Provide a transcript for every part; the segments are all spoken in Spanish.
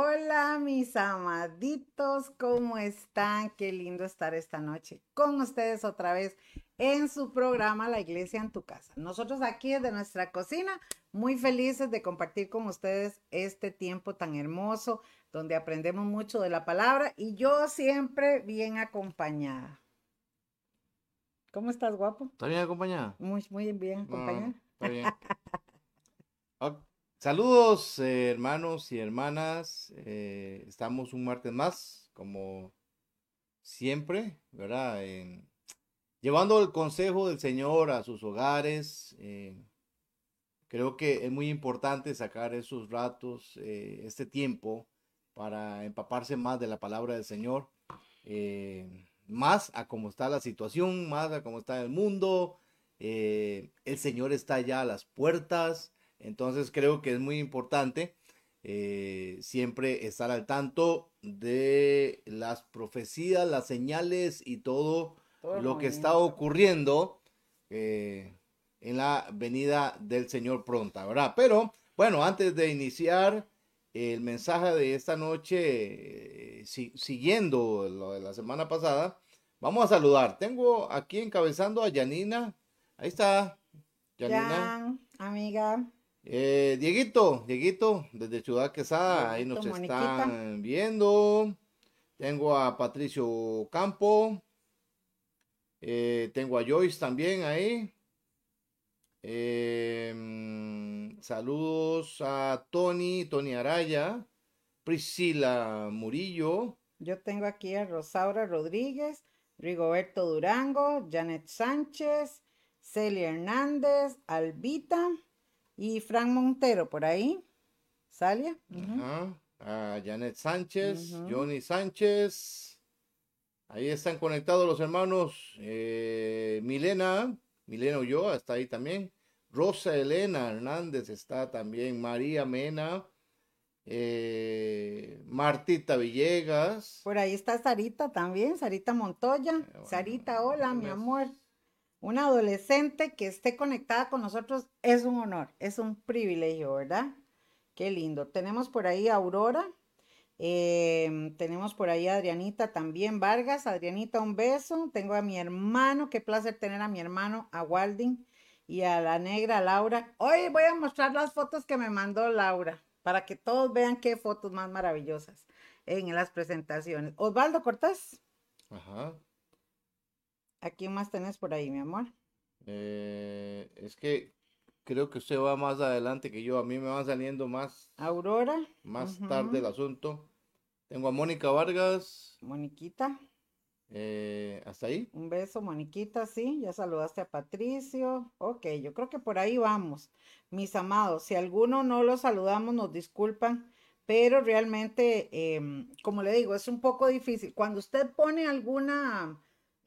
Hola mis amaditos, ¿cómo están? Qué lindo estar esta noche con ustedes otra vez en su programa La Iglesia en tu casa. Nosotros aquí desde nuestra cocina, muy felices de compartir con ustedes este tiempo tan hermoso donde aprendemos mucho de la palabra y yo siempre bien acompañada. ¿Cómo estás, guapo? ¿Está bien acompañada? Muy, muy bien acompañada. está bien. Saludos, eh, hermanos y hermanas. Eh, estamos un martes más, como siempre, ¿verdad? llevando el consejo del Señor a sus hogares. Eh, creo que es muy importante sacar esos ratos, este tiempo, para empaparse más de la palabra del Señor. más a cómo está la situación, más a cómo está el mundo. el Señor está ya a las puertas. Entonces creo que es muy importante eh, siempre estar al tanto de las profecías, las señales y todo, lo que está ocurriendo eh, en la venida del Señor pronta, ¿verdad? Pero bueno, antes de iniciar el mensaje de esta noche, eh, siguiendo lo de la semana pasada, vamos a saludar. Tengo aquí encabezando a Yanina. Ahí está. Yanina. amiga. Eh, Dieguito, Dieguito, desde Ciudad Quesada, ahí nos están viendo. Tengo a Patricio Campo. Eh, tengo a Joyce también ahí. Em, saludos a Tony, Tony Araya, Priscila Murillo. Yo tengo aquí a Rosaura Rodríguez, Rigoberto Durango, Janet Sánchez, Celia Hernández, Albita. Y Frank Montero, por ahí. ¿Salia? Ajá. Janet Sánchez, Johnny Sánchez. Ahí están conectados los hermanos eh, Milena, Milena yo está ahí también. Rosa Elena Hernández está también. María Mena. Eh, Martita Villegas. Por ahí está Sarita también, Sarita Montoya. Eh, Sarita, hola, mi amor una adolescente que esté conectada con nosotros es un honor, es un privilegio, ¿verdad? Qué lindo. Tenemos por ahí a Aurora, em, tenemos por ahí a Adrianita también Vargas. Adrianita, un beso. Tengo a mi hermano, qué placer tener a mi hermano, a Walding, y a la negra Laura. Hoy voy a mostrar las fotos que me mandó Laura, para que todos vean qué fotos más maravillosas en las presentaciones. Osvaldo Cortés. Ajá. ¿A quién más tenés por ahí, mi amor? Eh, es que creo que usted va más adelante que yo. A mí me va saliendo más. Aurora. Más tarde el asunto. Tengo a Mónica Vargas. Moniquita. Eh, ¿Hasta ahí? Un beso, Moniquita, sí. Ya saludaste a Patricio. Ok, yo creo que por ahí vamos. Mis amados, si alguno no lo saludamos, nos disculpan. Pero realmente, em, como le digo, es un poco difícil. Cuando usted pone alguna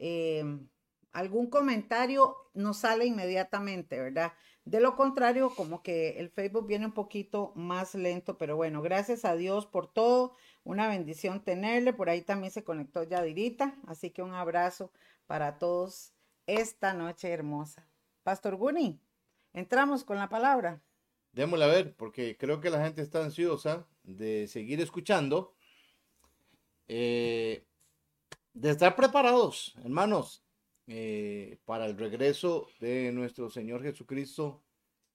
Em, algún comentario nos sale inmediatamente, ¿verdad? De lo contrario, como que el Facebook viene un poquito más lento, pero bueno, gracias a Dios por todo. Una bendición tenerle. Por ahí también se conectó Yadirita, así que un abrazo para todos esta noche hermosa. Pastor Guni, entramos con la palabra. Démosla a ver, porque creo que la gente está ansiosa de seguir escuchando. Eh, de estar preparados, hermanos, eh, para el regreso de nuestro Señor Jesucristo.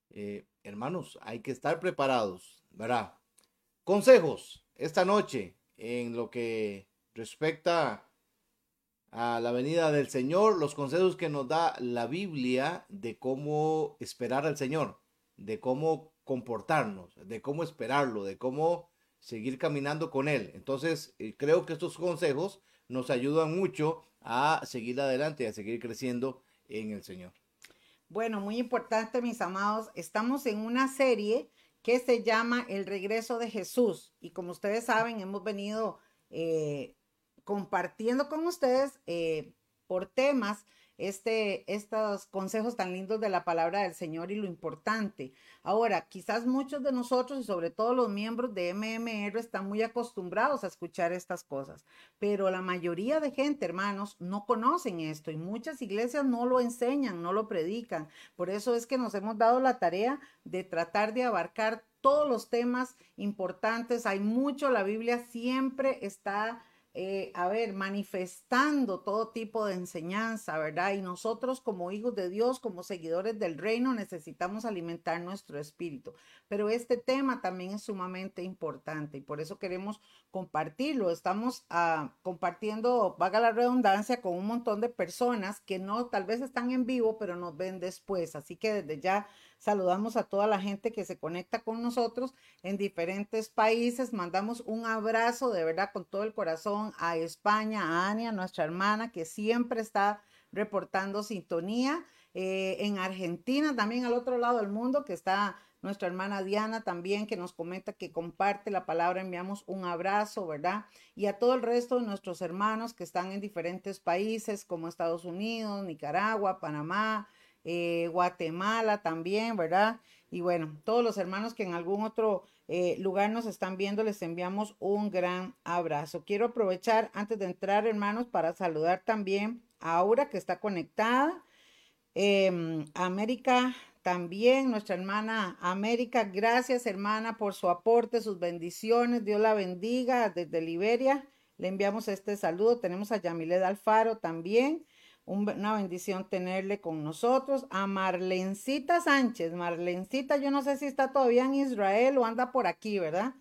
Eh, hermanos, hay que estar preparados, ¿verdad? Consejos esta noche en lo que respecta a la venida del Señor, los consejos que nos da la Biblia de cómo esperar al Señor, de cómo comportarnos, de cómo esperarlo, de cómo seguir caminando con Él. Entonces, eh, creo que estos consejos nos ayudan mucho a seguir adelante y a seguir creciendo en el Señor. Bueno, muy importante, mis amados, estamos en una serie que se llama El regreso de Jesús. Y como ustedes saben, hemos venido eh, compartiendo con ustedes eh, por temas este, estos consejos tan lindos de la palabra del Señor y lo importante. Ahora, quizás muchos de nosotros y sobre todo los miembros de MMR están muy acostumbrados a escuchar estas cosas, pero la mayoría de gente, hermanos, no conocen esto y muchas iglesias no lo enseñan, no lo predican. Por eso es que nos hemos dado la tarea de tratar de abarcar todos los temas importantes, hay mucho, la Biblia siempre está eh, a ver, manifestando todo tipo de enseñanza, ¿verdad? Y nosotros como hijos de Dios, como seguidores del reino, necesitamos alimentar nuestro espíritu. Pero este tema también es sumamente importante y por eso queremos compartirlo. Estamos ah, compartiendo, vaga la redundancia, con un montón de personas que no, tal vez están en vivo, pero nos ven después. Así que desde ya Saludamos a toda la gente que se conecta con nosotros en diferentes países. Mandamos un abrazo de verdad con todo el corazón a España, a Ania, nuestra hermana, que siempre está reportando sintonía. Eh, en Argentina, también al otro lado del mundo, que está nuestra hermana Diana también, que nos comenta que comparte la palabra, enviamos un abrazo, ¿verdad? Y a todo el resto de nuestros hermanos que están en diferentes países como Estados Unidos, Nicaragua, Panamá, eh, Guatemala también, ¿verdad? Y bueno, todos los hermanos que en algún otro eh, lugar nos están viendo, les enviamos un gran abrazo. Quiero aprovechar antes de entrar, hermanos, para saludar también a Aura que está conectada. Em, América también, nuestra hermana América, gracias hermana por su aporte, sus bendiciones. Dios la bendiga desde Liberia. Le enviamos este saludo. Tenemos a Yamilet Alfaro también una bendición tenerle con nosotros. A Marlencita Sánchez. Marlencita, yo no sé si está todavía en Israel o anda por aquí, ¿verdad?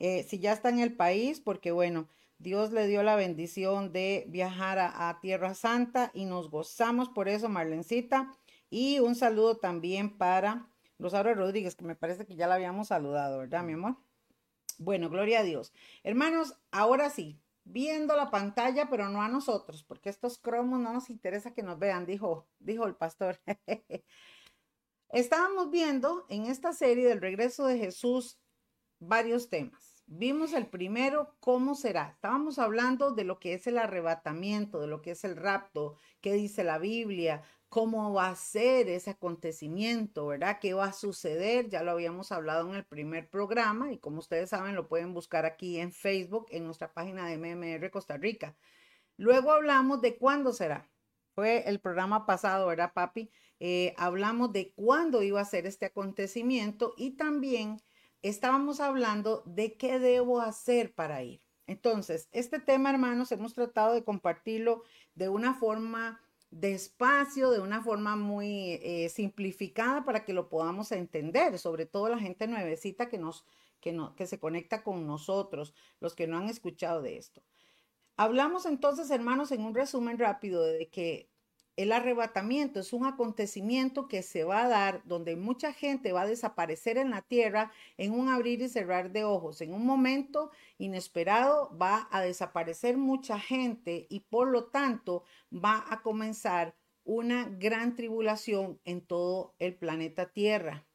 Eh, si ya está en el país, porque bueno, Dios le dio la bendición de viajar a, Tierra Santa y nos gozamos por eso, Marlencita. Y un saludo también para Rosario Rodríguez, que me parece que ya la habíamos saludado, ¿verdad, mi amor? Bueno, gloria a Dios. Hermanos, ahora sí, viendo la pantalla, pero no a nosotros, porque estos cromos no nos interesa que nos vean, dijo, dijo el pastor. Estábamos viendo en esta serie del regreso de Jesús varios temas. Vimos el primero, ¿cómo será? Estábamos hablando de lo que es el arrebatamiento, de lo que es el rapto, qué dice la Biblia, cómo va a ser ese acontecimiento, ¿verdad? ¿Qué va a suceder? Ya lo habíamos hablado en el primer programa y como ustedes saben lo pueden buscar aquí en Facebook, en nuestra página de MMR Costa Rica. Luego hablamos de cuándo será. Fue el programa pasado, ¿verdad, papi? Eh, hablamos de cuándo iba a ser este acontecimiento y también estábamos hablando de qué debo hacer para ir. Entonces, este tema, hermanos, hemos tratado de compartirlo de una forma despacio, de una forma muy eh, simplificada para que lo podamos entender, sobre todo la gente nuevecita que nos que, no, que se conecta con nosotros, los que no han escuchado de esto. Hablamos entonces, hermanos, en un resumen rápido de que el arrebatamiento es un acontecimiento que se va a dar donde mucha gente va a desaparecer en la tierra en un abrir y cerrar de ojos. En un momento inesperado va a desaparecer mucha gente y por lo tanto va a comenzar una gran tribulación en todo el planeta Tierra.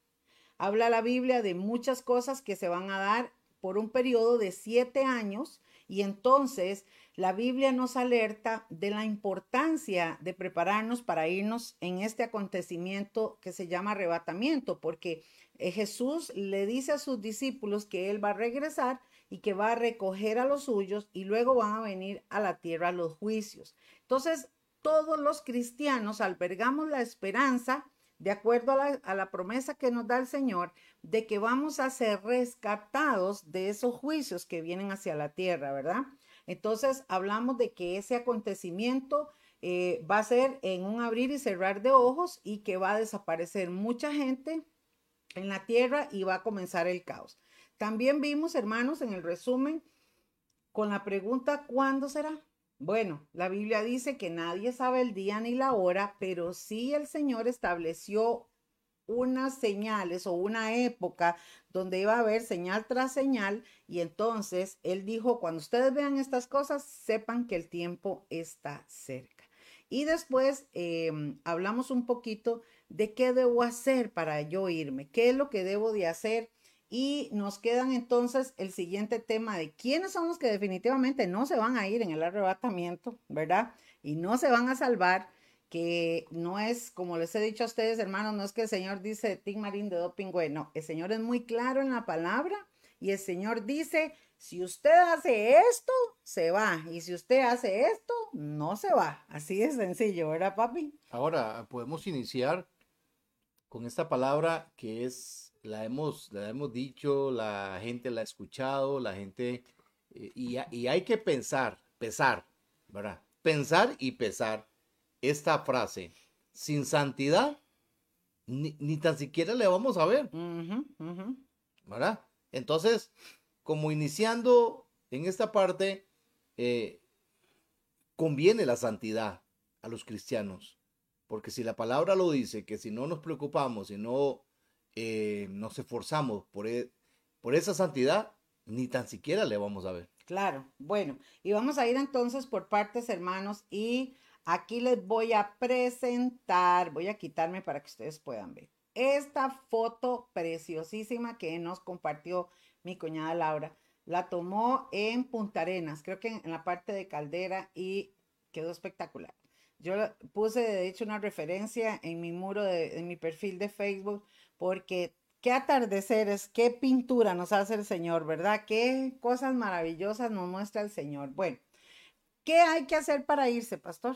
Habla la Biblia de muchas cosas que se van a dar por un periodo de siete años y entonces la Biblia nos alerta de la importancia de prepararnos para irnos en este acontecimiento que se llama arrebatamiento, porque eh, Jesús le dice a sus discípulos que Él va a regresar y que va a recoger a los suyos y luego van a venir a la tierra los juicios. Entonces, todos los cristianos albergamos la esperanza, de acuerdo a la, a la promesa que nos da el Señor, de que vamos a ser rescatados de esos juicios que vienen hacia la tierra, ¿verdad? Entonces hablamos de que ese acontecimiento eh, va a ser en un abrir y cerrar de ojos y que va a desaparecer mucha gente en la tierra y va a comenzar el caos. También vimos, hermanos, en el resumen, con la pregunta, ¿cuándo será? Bueno, la Biblia dice que nadie sabe el día ni la hora, pero sí el Señor estableció unas señales o una época donde iba a haber señal tras señal y entonces él dijo, cuando ustedes vean estas cosas, sepan que el tiempo está cerca. Y después em, hablamos un poquito de qué debo hacer para yo irme, qué es lo que debo de hacer. Y nos quedan entonces el siguiente tema de quiénes son los que definitivamente no se van a ir en el arrebatamiento, ¿verdad? Y no se van a salvar que no es, como les he dicho a ustedes, hermanos, no es que el Señor dice Tim Marín de doping, no, el Señor es muy claro en la palabra y el Señor dice, si usted hace esto, se va, y si usted hace esto, no se va. Así de sencillo, ¿verdad, papi? Ahora podemos iniciar con esta palabra que es la hemos, la hemos dicho, la gente la ha escuchado, la gente, eh, y, y, hay que pensar, pesar, ¿verdad? Pensar y pesar esta frase. Sin santidad, ni, ni tan siquiera le vamos a ver, ¿verdad? Entonces, como iniciando en esta parte, eh, conviene la santidad a los cristianos, porque si la palabra lo dice, que si no nos preocupamos, si no eh, nos esforzamos por, e, por esa santidad, ni tan siquiera le vamos a ver. Claro, bueno, y vamos a ir entonces por partes, hermanos, y aquí les voy a presentar, voy a quitarme para que ustedes puedan ver esta foto preciosísima que nos compartió mi cuñada Laura. La tomó en Punta Arenas, creo que en, la parte de Caldera y quedó espectacular. Yo puse de hecho una referencia en mi muro, de, en mi perfil de Facebook, porque qué atardeceres, qué pintura nos hace el Señor, ¿verdad? Qué cosas maravillosas nos muestra el Señor. Bueno, ¿qué hay que hacer para irse, pastor?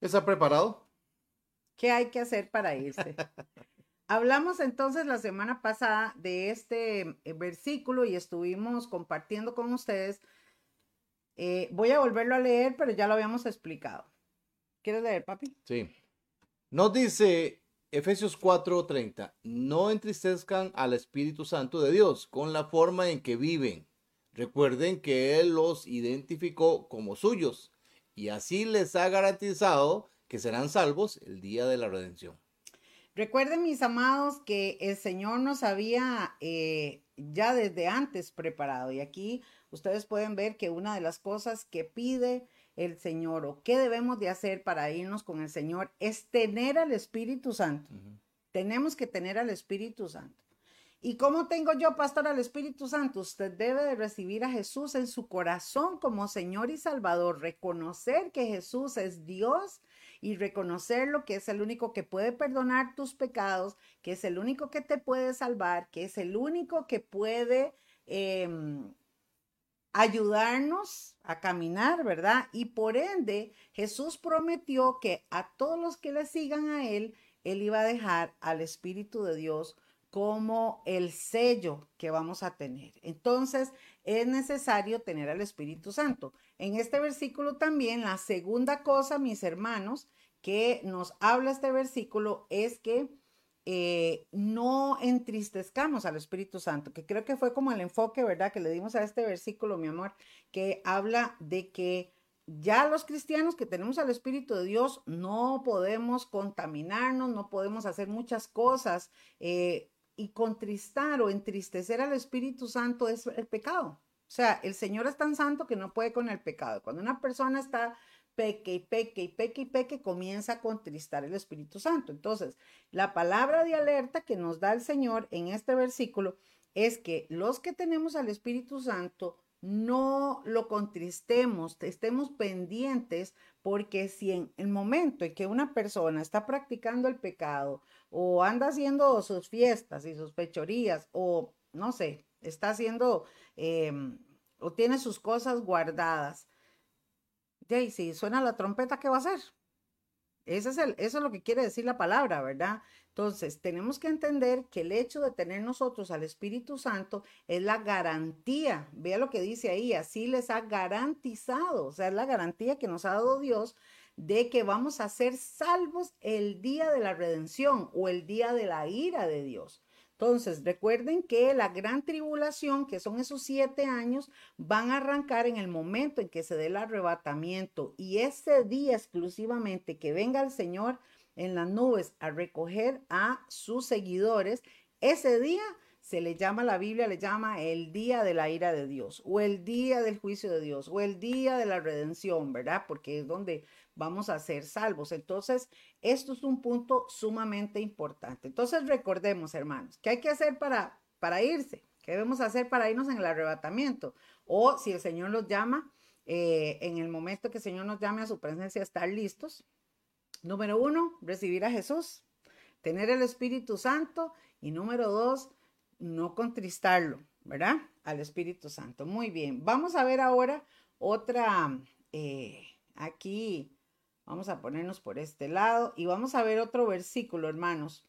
¿Está preparado? ¿Qué hay que hacer para irse? Hablamos entonces la semana pasada de este eh, versículo y estuvimos compartiendo con ustedes. Eh, voy a volverlo a leer, pero ya lo habíamos explicado. ¿Quieres leer, papi? Sí. Nos dice Efesios 4:30, no entristezcan al Espíritu Santo de Dios con la forma en que viven. Recuerden que Él los identificó como suyos y así les ha garantizado que serán salvos el día de la redención. Recuerden, mis amados, que el Señor nos había eh, ya desde antes preparado. Y aquí ustedes pueden ver que una de las cosas que pide el Señor o qué debemos de hacer para irnos con el Señor es tener al Espíritu Santo. Tenemos que tener al Espíritu Santo. ¿Y cómo tengo yo, pastor, al Espíritu Santo? Usted debe de recibir a Jesús en su corazón como Señor y Salvador, reconocer que Jesús es Dios y reconocerlo que es el único que puede perdonar tus pecados, que es el único que te puede salvar, que es el único que puede em, ayudarnos a caminar, ¿verdad? Y por ende, Jesús prometió que a todos los que le sigan a Él, Él iba a dejar al Espíritu de Dios como el sello que vamos a tener. Entonces, es necesario tener al Espíritu Santo. En este versículo también, la segunda cosa, mis hermanos, que nos habla este versículo es que eh, no entristezcamos al Espíritu Santo, que creo que fue como el enfoque, ¿verdad? Que le dimos a este versículo, mi amor, que habla de que ya los cristianos que tenemos al Espíritu de Dios no podemos contaminarnos, no podemos hacer muchas cosas eh, y contristar o entristecer al Espíritu Santo es el pecado. O sea, el Señor es tan santo que no puede con el pecado. Cuando una persona está peque y peque y peque y peque, comienza a contristar el Espíritu Santo. Entonces, la palabra de alerta que nos da el Señor en este versículo es que los que tenemos al Espíritu Santo no lo contristemos, estemos pendientes, porque si en el momento en que una persona está practicando el pecado o anda haciendo sus fiestas y sus fechorías o no sé, está haciendo em, o tiene sus cosas guardadas. Y si suena la trompeta, ¿qué va a hacer? Ese es el, eso es lo que quiere decir la palabra, ¿verdad? Entonces, tenemos que entender que el hecho de tener nosotros al Espíritu Santo es la garantía. Vea lo que dice ahí, así les ha garantizado, o sea, es la garantía que nos ha dado Dios de que vamos a ser salvos el día de la redención o el día de la ira de Dios. Entonces, recuerden que la gran tribulación, que son esos siete años, van a arrancar en el momento en que se dé el arrebatamiento y ese día exclusivamente que venga el Señor en las nubes a recoger a sus seguidores, ese día se le llama, la Biblia le llama el día de la ira de Dios, o el día del juicio de Dios, o el día de la redención, ¿verdad? Porque es donde vamos a ser salvos. Entonces, esto es un punto sumamente importante. Entonces, recordemos, hermanos, ¿qué hay que hacer para, para irse? ¿Qué debemos hacer para irnos en el arrebatamiento? O si el Señor nos llama, eh, en el momento que el Señor nos llame a su presencia, estar listos. Número uno, recibir a Jesús, tener el Espíritu Santo. Y número dos, no contristarlo, ¿verdad? Al Espíritu Santo. Muy bien. Vamos a ver ahora otra, eh, aquí, vamos a ponernos por este lado y vamos a ver otro versículo, hermanos.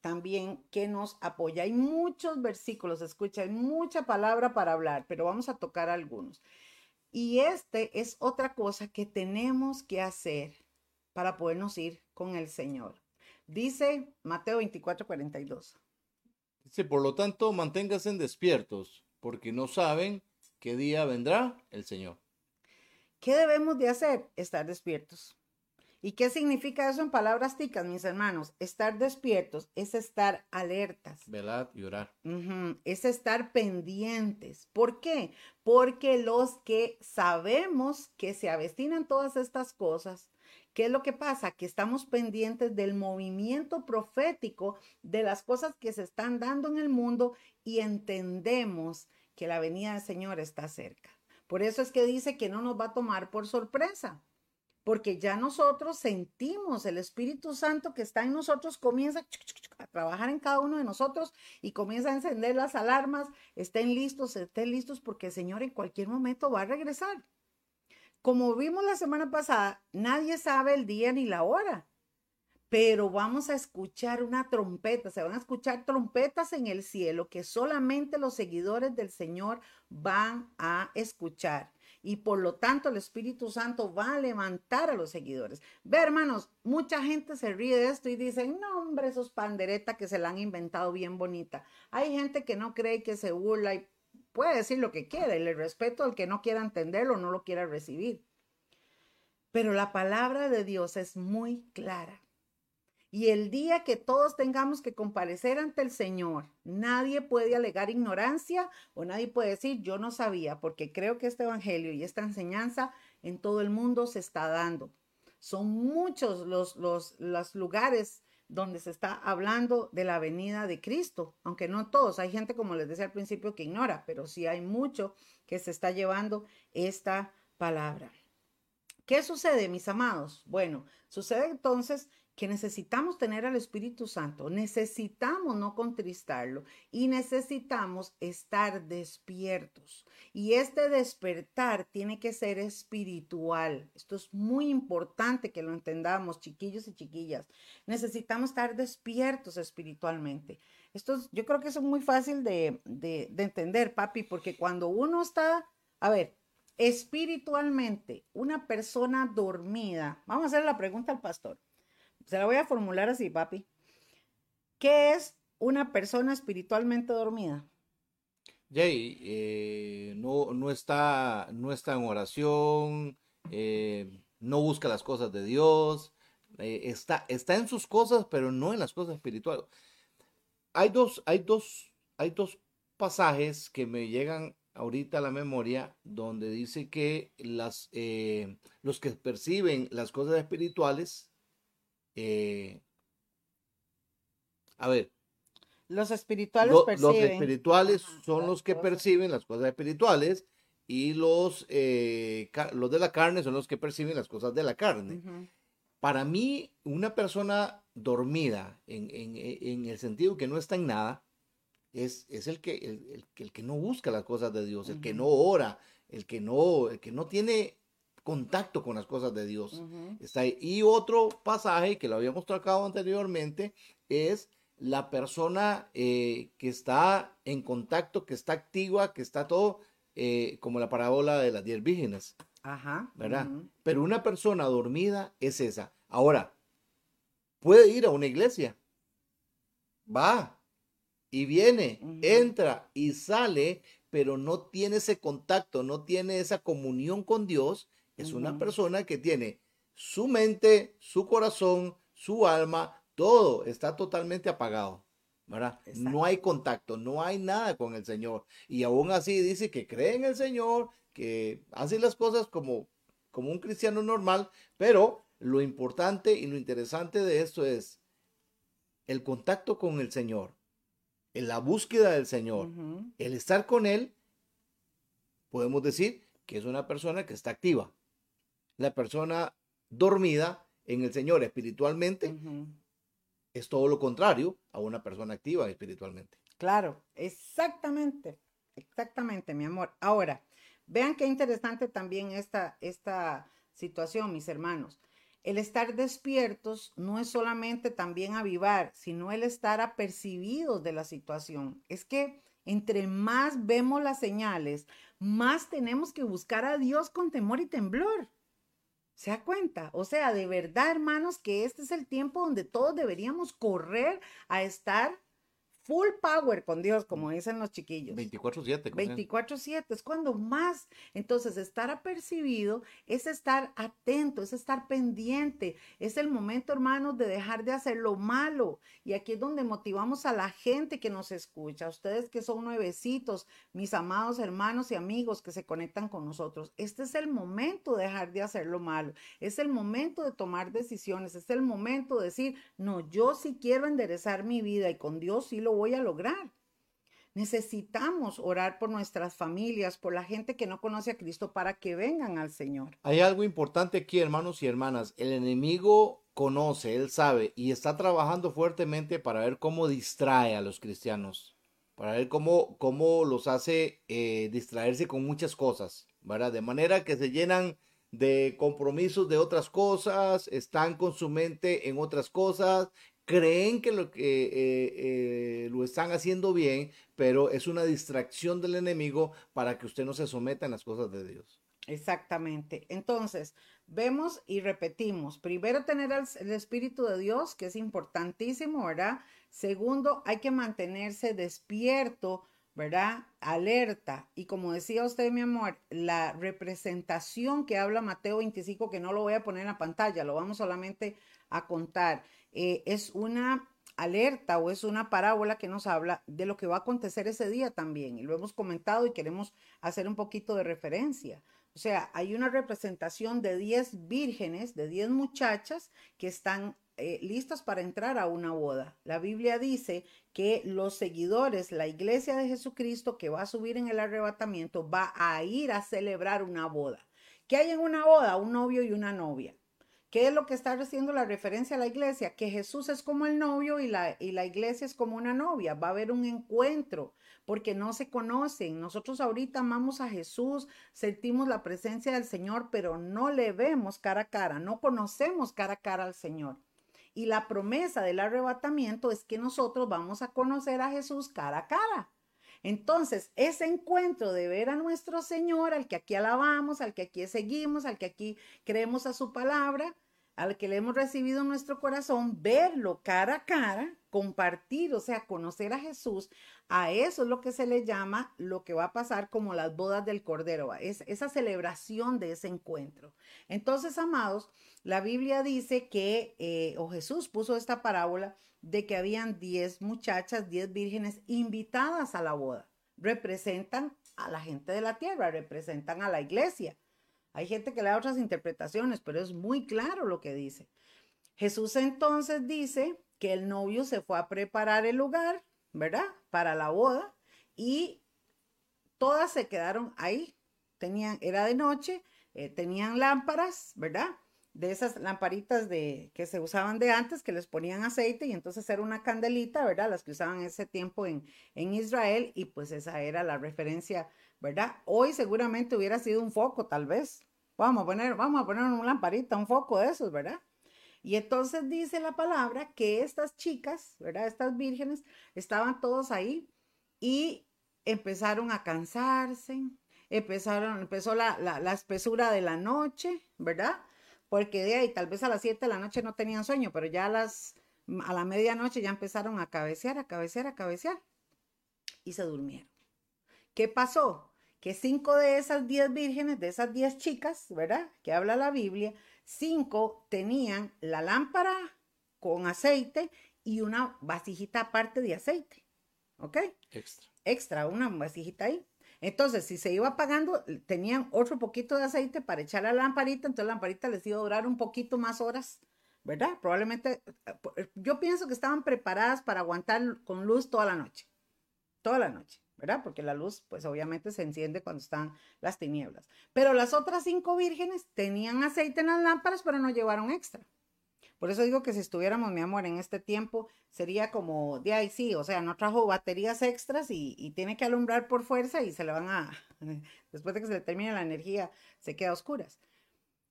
también que nos apoya. Hay muchos versículos, escucha, hay mucha palabra para hablar, pero vamos a tocar algunos. Y este es otra cosa que tenemos que hacer para podernos ir con el Señor. Dice Mateo 24, 42. Dice, por lo tanto, manténganse despiertos, porque no saben qué día vendrá el Señor. ¿Qué debemos de hacer? Estar despiertos. ¿Y qué significa eso en palabras ticas, mis hermanos? Estar despiertos es estar alertas. Velad y orar. Es estar pendientes. ¿Por qué? Porque los que sabemos que se avestinan todas estas cosas, ¿qué es lo que pasa? Que estamos pendientes del movimiento profético, de las cosas que se están dando en el mundo y entendemos que la venida del Señor está cerca. Por eso es que dice que no nos va a tomar por sorpresa porque ya nosotros sentimos el Espíritu Santo que está en nosotros, comienza a trabajar en cada uno de nosotros y comienza a encender las alarmas, estén listos, estén listos, porque el Señor en cualquier momento va a regresar. Como vimos la semana pasada, nadie sabe el día ni la hora, pero vamos a escuchar una trompeta, se van a escuchar trompetas en el cielo que solamente los seguidores del Señor van a escuchar y por lo tanto el Espíritu Santo va a levantar a los seguidores. Ve, hermanos, mucha gente se ríe de esto y dicen, no, hombre, esos panderetas que se la han inventado bien bonita. Hay gente que no cree que se burla y puede decir lo que quiera y le respeto al que no quiera entenderlo no lo quiera recibir. Pero la palabra de Dios es muy clara. Y el día que todos tengamos que comparecer ante el Señor, nadie puede alegar ignorancia o nadie puede decir yo no sabía, porque creo que este evangelio y esta enseñanza en todo el mundo se está dando. Son muchos los, los, los lugares donde se está hablando de la venida de Cristo, aunque no todos. Hay gente, como les decía al principio, que ignora, pero sí hay mucho que se está llevando esta palabra. ¿Qué sucede, mis amados? Bueno, sucede entonces que necesitamos tener al Espíritu Santo, necesitamos no contristarlo y necesitamos estar despiertos. Y este despertar tiene que ser espiritual. Esto es muy importante que lo entendamos, chiquillos y chiquillas. Necesitamos estar despiertos espiritualmente. Esto yo creo que es muy fácil de, de, de entender, papi, porque cuando uno está, a ver, espiritualmente, una persona dormida, vamos a hacer la pregunta al pastor. Se la voy a formular así, papi. ¿Qué es una persona espiritualmente dormida? Jay, eh, no, no, está, no está en oración, eh, no busca las cosas de Dios, eh, está, está en sus cosas, pero no en las cosas espirituales. Hay dos, hay dos, hay dos pasajes que me llegan ahorita a la memoria donde dice que las, los que perciben las cosas espirituales eh, a ver. Los espirituales Los espirituales son los que perciben las cosas espirituales y los, eh, los de la carne son los que perciben las cosas de la carne. Para mí, una persona dormida, en, en, el sentido que no está en nada, es, es el, que, el, el, que no busca las cosas de Dios, el que no ora, el que no, el que no tiene contacto con las cosas de Dios. Está Y otro pasaje que lo habíamos tocado anteriormente es la persona eh, que está en contacto, que está activa, que está todo, eh, como la parábola de las diez vírgenes. Ajá. ¿Verdad? Pero una persona dormida es esa. Ahora, puede ir a una iglesia. Va y viene, entra y sale, pero no tiene ese contacto, no tiene esa comunión con Dios es una persona que tiene su mente, su corazón, su alma, todo está totalmente apagado. ¿verdad? No hay contacto, no hay nada con el Señor. Y aún así dice que cree en el Señor, que hace las cosas como, como un cristiano normal, pero lo importante y lo interesante de esto es el contacto con el Señor, en la búsqueda del Señor, el estar con Él, podemos decir que es una persona que está activa la persona dormida en el Señor espiritualmente es todo lo contrario a una persona activa espiritualmente. Claro, exactamente, exactamente, mi amor. Ahora, vean qué interesante también esta, esta situación, mis hermanos. el estar despiertos no es solamente también avivar, sino el estar apercibidos de la situación. Es que entre más vemos las señales, más tenemos que buscar a Dios con temor y temblor. ¿Se da cuenta? O sea, de verdad, hermanos, que este es el tiempo donde todos deberíamos correr a estar full power con Dios, como dicen los chiquillos. 24/7. 24/7 es cuando más. Entonces, estar apercibido es estar atento, es estar pendiente. Es el momento, hermanos, de dejar de hacer lo malo. Y aquí es donde motivamos a la gente que nos escucha, a ustedes que son nuevecitos, mis amados hermanos y amigos que se conectan con nosotros. Este es el momento de dejar de hacer lo malo. Es el momento de tomar decisiones. Es el momento de decir, no, yo sí quiero enderezar mi vida y con Dios sí lo voy a lograr. Necesitamos orar por nuestras familias, por la gente que no conoce a Cristo para que vengan al Señor. Hay algo importante aquí, hermanos y hermanas. El enemigo conoce, él sabe y está trabajando fuertemente para ver cómo distrae a los cristianos, para ver cómo, cómo los hace eh, distraerse con muchas cosas, ¿verdad? De manera que se llenan de compromisos de otras cosas, están con su mente en otras cosas creen que lo que eh, eh, lo están haciendo bien, pero es una distracción del enemigo para que usted no se someta en las cosas de Dios. Exactamente. Entonces, vemos y repetimos. Primero, tener el, el, Espíritu de Dios, que es importantísimo, ¿verdad? Segundo, hay que mantenerse despierto, ¿verdad? Alerta. Y como decía usted, mi amor, la representación que habla Mateo 25, que no lo voy a poner en la pantalla, lo vamos solamente a contar eh, es una alerta o es una parábola que nos habla de lo que va a acontecer ese día también. Y lo hemos comentado y queremos hacer un poquito de referencia. O sea, hay una representación de 10 vírgenes, de 10 muchachas que están eh, listas para entrar a una boda. La Biblia dice que los seguidores, la iglesia de Jesucristo que va a subir en el arrebatamiento, va a ir a celebrar una boda. ¿Qué hay en una boda? Un novio y una novia. ¿Qué es lo que está haciendo la referencia a la iglesia? Que Jesús es como el novio y la, y la iglesia es como una novia. Va a haber un encuentro porque no se conocen. Nosotros ahorita amamos a Jesús, sentimos la presencia del Señor, pero no le vemos cara a cara, no conocemos cara a cara al Señor. Y la promesa del arrebatamiento es que nosotros vamos a conocer a Jesús cara a cara. Entonces, ese encuentro de ver a nuestro Señor, al que aquí alabamos, al que aquí seguimos, al que aquí creemos a su palabra, al que le hemos recibido en nuestro corazón, verlo cara a cara, compartir, o sea, conocer a Jesús, a eso es lo que se le llama lo que va a pasar como las bodas del Cordero, es esa celebración de ese encuentro. Entonces, amados, la Biblia dice que, eh, o Jesús puso esta parábola de que habían 10 muchachas, 10 vírgenes invitadas a la boda. Representan a la gente de la tierra, representan a la iglesia. Hay gente que le da otras interpretaciones, pero es muy claro lo que dice. Jesús entonces dice que el novio se fue a preparar el lugar, ¿verdad? Para la boda y todas se quedaron ahí. Tenían, era de noche, eh, tenían lámparas, ¿verdad? De esas lamparitas de, que se usaban de antes, que les ponían aceite y entonces era una candelita, ¿verdad? Las que usaban ese tiempo en, en Israel y pues esa era la referencia, ¿verdad? Hoy seguramente hubiera sido un foco, tal vez. Vamos a poner, vamos a poner una lamparita, un foco de esos, ¿verdad? Y entonces dice la palabra que estas chicas, ¿verdad? Estas vírgenes estaban todos ahí y empezaron a cansarse, empezaron, empezó la, la, la espesura de la noche, ¿verdad? Porque de ahí tal vez a las 7 de la noche no tenían sueño, pero ya a las a la medianoche ya empezaron a cabecear, a cabecear, a cabecear y se durmieron. ¿Qué pasó? Que cinco de esas diez vírgenes, de esas diez chicas, ¿verdad? Que habla la Biblia, cinco tenían la lámpara con aceite y una vasijita aparte de aceite. ¿Ok? Extra. Extra, una vasijita ahí. Entonces, si se iba apagando, tenían otro poquito de aceite para echar a la lamparita, entonces la lamparita les iba a durar un poquito más horas, ¿verdad? Probablemente, eh, yo pienso que estaban preparadas para aguantar con luz toda la noche, toda la noche, ¿verdad? Porque la luz, pues obviamente se enciende cuando están las tinieblas. Pero las otras cinco vírgenes tenían aceite en las lámparas, pero no llevaron extra. Por eso digo que si estuviéramos, mi amor, en este tiempo, sería como, de ahí sí, o sea, no trajo baterías extras y, tiene que alumbrar por fuerza y se le van a, después de que se le termine la energía, se queda a oscuras.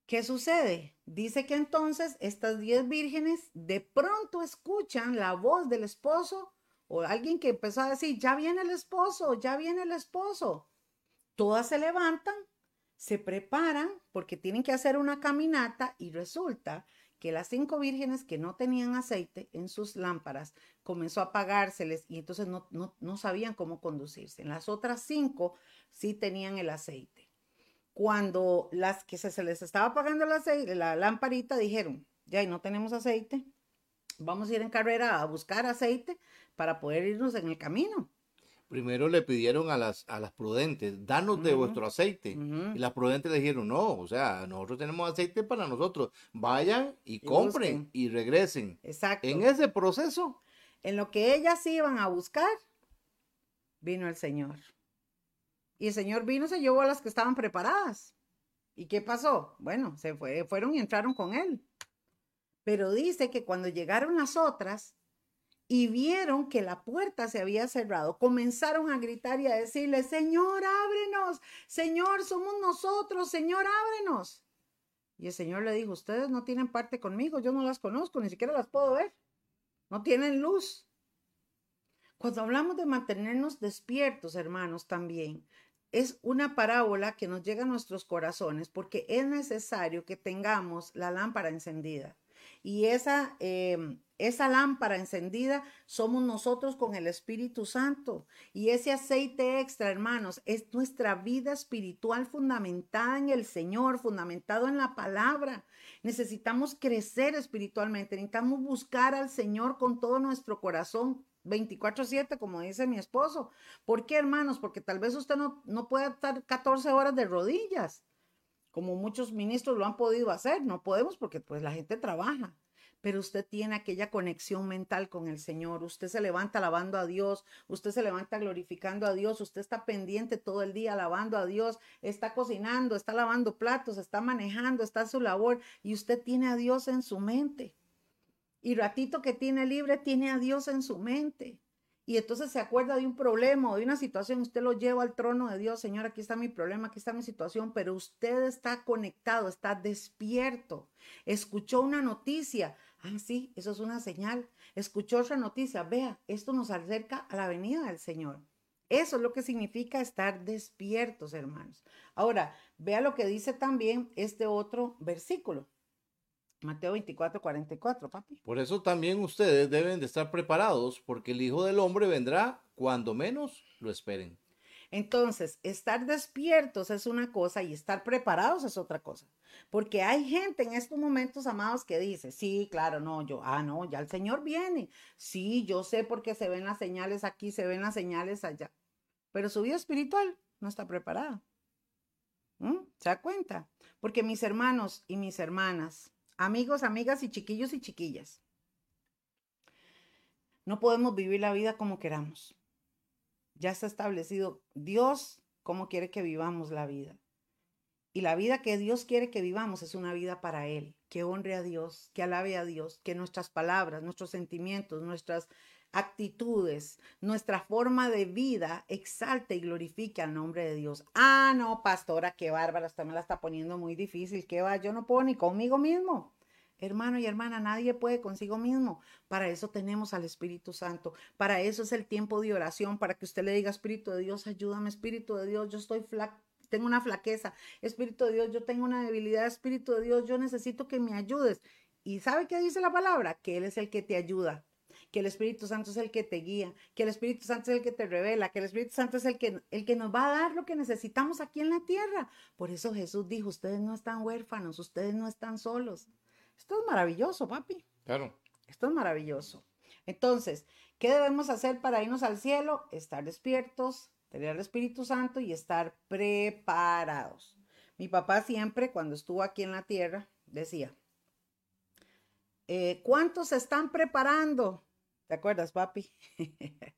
¿Qué sucede? Dice que entonces estas diez vírgenes de pronto escuchan la voz del esposo o alguien que empezó a decir, ya viene el esposo, ya viene el esposo. Todas se levantan, se preparan porque tienen que hacer una caminata y resulta que las cinco vírgenes que no tenían aceite en sus lámparas comenzó a apagárseles y entonces no, no, sabían cómo conducirse. Las otras cinco sí tenían el aceite. Cuando las que se, les estaba apagando el aceite, la lamparita dijeron, ya no tenemos aceite, vamos a ir en carrera a buscar aceite para poder irnos en el camino. Primero le pidieron a las, a las prudentes, danos de vuestro aceite. Y las prudentes le dijeron, no, o sea, nosotros tenemos aceite para nosotros. Vayan y, compren y regresen. Exacto. En ese proceso. En lo que ellas iban a buscar, vino el Señor. Y el Señor vino, se llevó a las que estaban preparadas. ¿Y qué pasó? Bueno, se fue, fueron y entraron con él. Pero dice que cuando llegaron las otras, y vieron que la puerta se había cerrado, comenzaron a gritar y a decirle, Señor, ábrenos, Señor, somos nosotros, Señor, ábrenos. Y el Señor le dijo, ustedes no tienen parte conmigo, yo no las conozco, ni siquiera las puedo ver, no tienen luz. Cuando hablamos de mantenernos despiertos, hermanos, también es una parábola que nos llega a nuestros corazones porque es necesario que tengamos la lámpara encendida. Y esa, em, esa lámpara encendida somos nosotros con el Espíritu Santo. Y ese aceite extra, hermanos, es nuestra vida espiritual fundamentada en el Señor, fundamentado en la palabra. Necesitamos crecer espiritualmente, necesitamos buscar al Señor con todo nuestro corazón. 24/7, como dice mi esposo. ¿Por qué, hermanos? Porque tal vez usted no, no pueda estar 14 horas de rodillas como muchos ministros lo han podido hacer. No podemos porque pues la gente trabaja. Pero usted tiene aquella conexión mental con el Señor. Usted se levanta alabando a Dios. Usted se levanta glorificando a Dios. Usted está pendiente todo el día alabando a Dios. Está cocinando, está lavando platos, está manejando, está en su labor. Y usted tiene a Dios en su mente. Y ratito que tiene libre, tiene a Dios en su mente y entonces se acuerda de un problema o de una situación, usted lo lleva al trono de Dios, Señor, aquí está mi problema, aquí está mi situación, pero usted está conectado, está despierto, escuchó una noticia, ah, sí, eso es una señal, escuchó otra noticia, vea, esto nos acerca a la venida del Señor. Eso es lo que significa estar despiertos, hermanos. Ahora, vea lo que dice también este otro versículo. Mateo 24, 44, papi. Por eso también ustedes deben de estar preparados, porque el Hijo del Hombre vendrá cuando menos lo esperen. Entonces, estar despiertos es una cosa y estar preparados es otra cosa. Porque hay gente en estos momentos, amados, que dice, sí, claro, no, yo, ah, no, ya el Señor viene. Sí, yo sé porque se ven las señales aquí, se ven las señales allá. Pero su vida espiritual no está preparada. ¿Se da cuenta? Porque mis hermanos y mis hermanas, amigos, amigas y chiquillos y chiquillas. No podemos vivir la vida como queramos. Ya está establecido Dios cómo quiere que vivamos la vida. Y la vida que Dios quiere que vivamos es una vida para Él, que honre a Dios, que alabe a Dios, que nuestras palabras, nuestros sentimientos, nuestras actitudes, nuestra forma de vida exalte y glorifique al nombre de Dios. Ah, no, pastora, qué bárbara, usted me la está poniendo muy difícil, qué va, yo no puedo ni conmigo mismo. Hermano y hermana, nadie puede consigo mismo. Para eso tenemos al Espíritu Santo. Para eso es el tiempo de oración, para que usted le diga, Espíritu de Dios, ayúdame, Espíritu de Dios, yo estoy flaco tengo una flaqueza. Espíritu de Dios, yo tengo una debilidad. Espíritu de Dios, yo necesito que me ayudes. ¿Y sabe qué dice la palabra? Que Él es el que te ayuda que el Espíritu Santo es el que te guía, que el Espíritu Santo es el que te revela, que el Espíritu Santo es el que, el que nos va a dar lo que necesitamos aquí en la tierra. Por eso Jesús dijo, ustedes no están huérfanos, ustedes no están solos. Esto es maravilloso, papi. Claro. Esto es maravilloso. Entonces, ¿qué debemos hacer para irnos al cielo? Estar despiertos, tener el Espíritu Santo y estar preparados. Mi papá siempre, cuando estuvo aquí en la tierra, decía, eh, ¿cuántos se están preparando? ¿Te acuerdas, papi?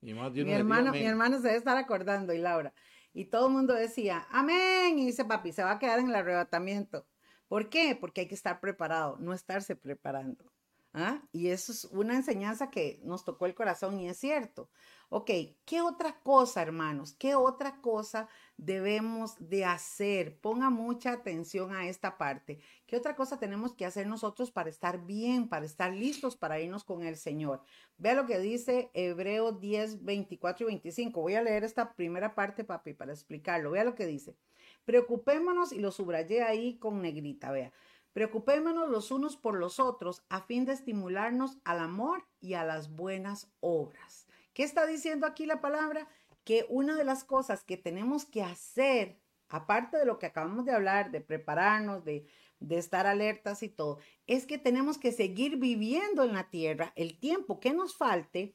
mi, hermano, mi hermano se debe estar acordando, y Laura. Y todo el mundo decía, amén. Y dice, papi, se va a quedar en el arrebatamiento. ¿Por qué? Porque hay que estar preparado, no estarse preparando. ¿ah? Y eso es una enseñanza que nos tocó el corazón y es cierto. Ok, ¿qué otra cosa, hermanos? ¿Qué otra cosa debemos de hacer? Ponga mucha atención a esta parte. ¿Qué otra cosa tenemos que hacer nosotros para estar bien, para estar listos para irnos con el Señor? Vea lo que dice Hebreo 10, 24 y 25. Voy a leer esta primera parte, papi, para explicarlo. Vea lo que dice. Preocupémonos y lo subrayé ahí con negrita, vea. Preocupémonos los unos por los otros a fin de estimularnos al amor y a las buenas obras. ¿Qué está diciendo aquí la palabra? Que una de las cosas que tenemos que hacer, aparte de lo que acabamos de hablar, de prepararnos, de, de estar alertas y todo, es que tenemos que seguir viviendo en la tierra el tiempo que nos falte,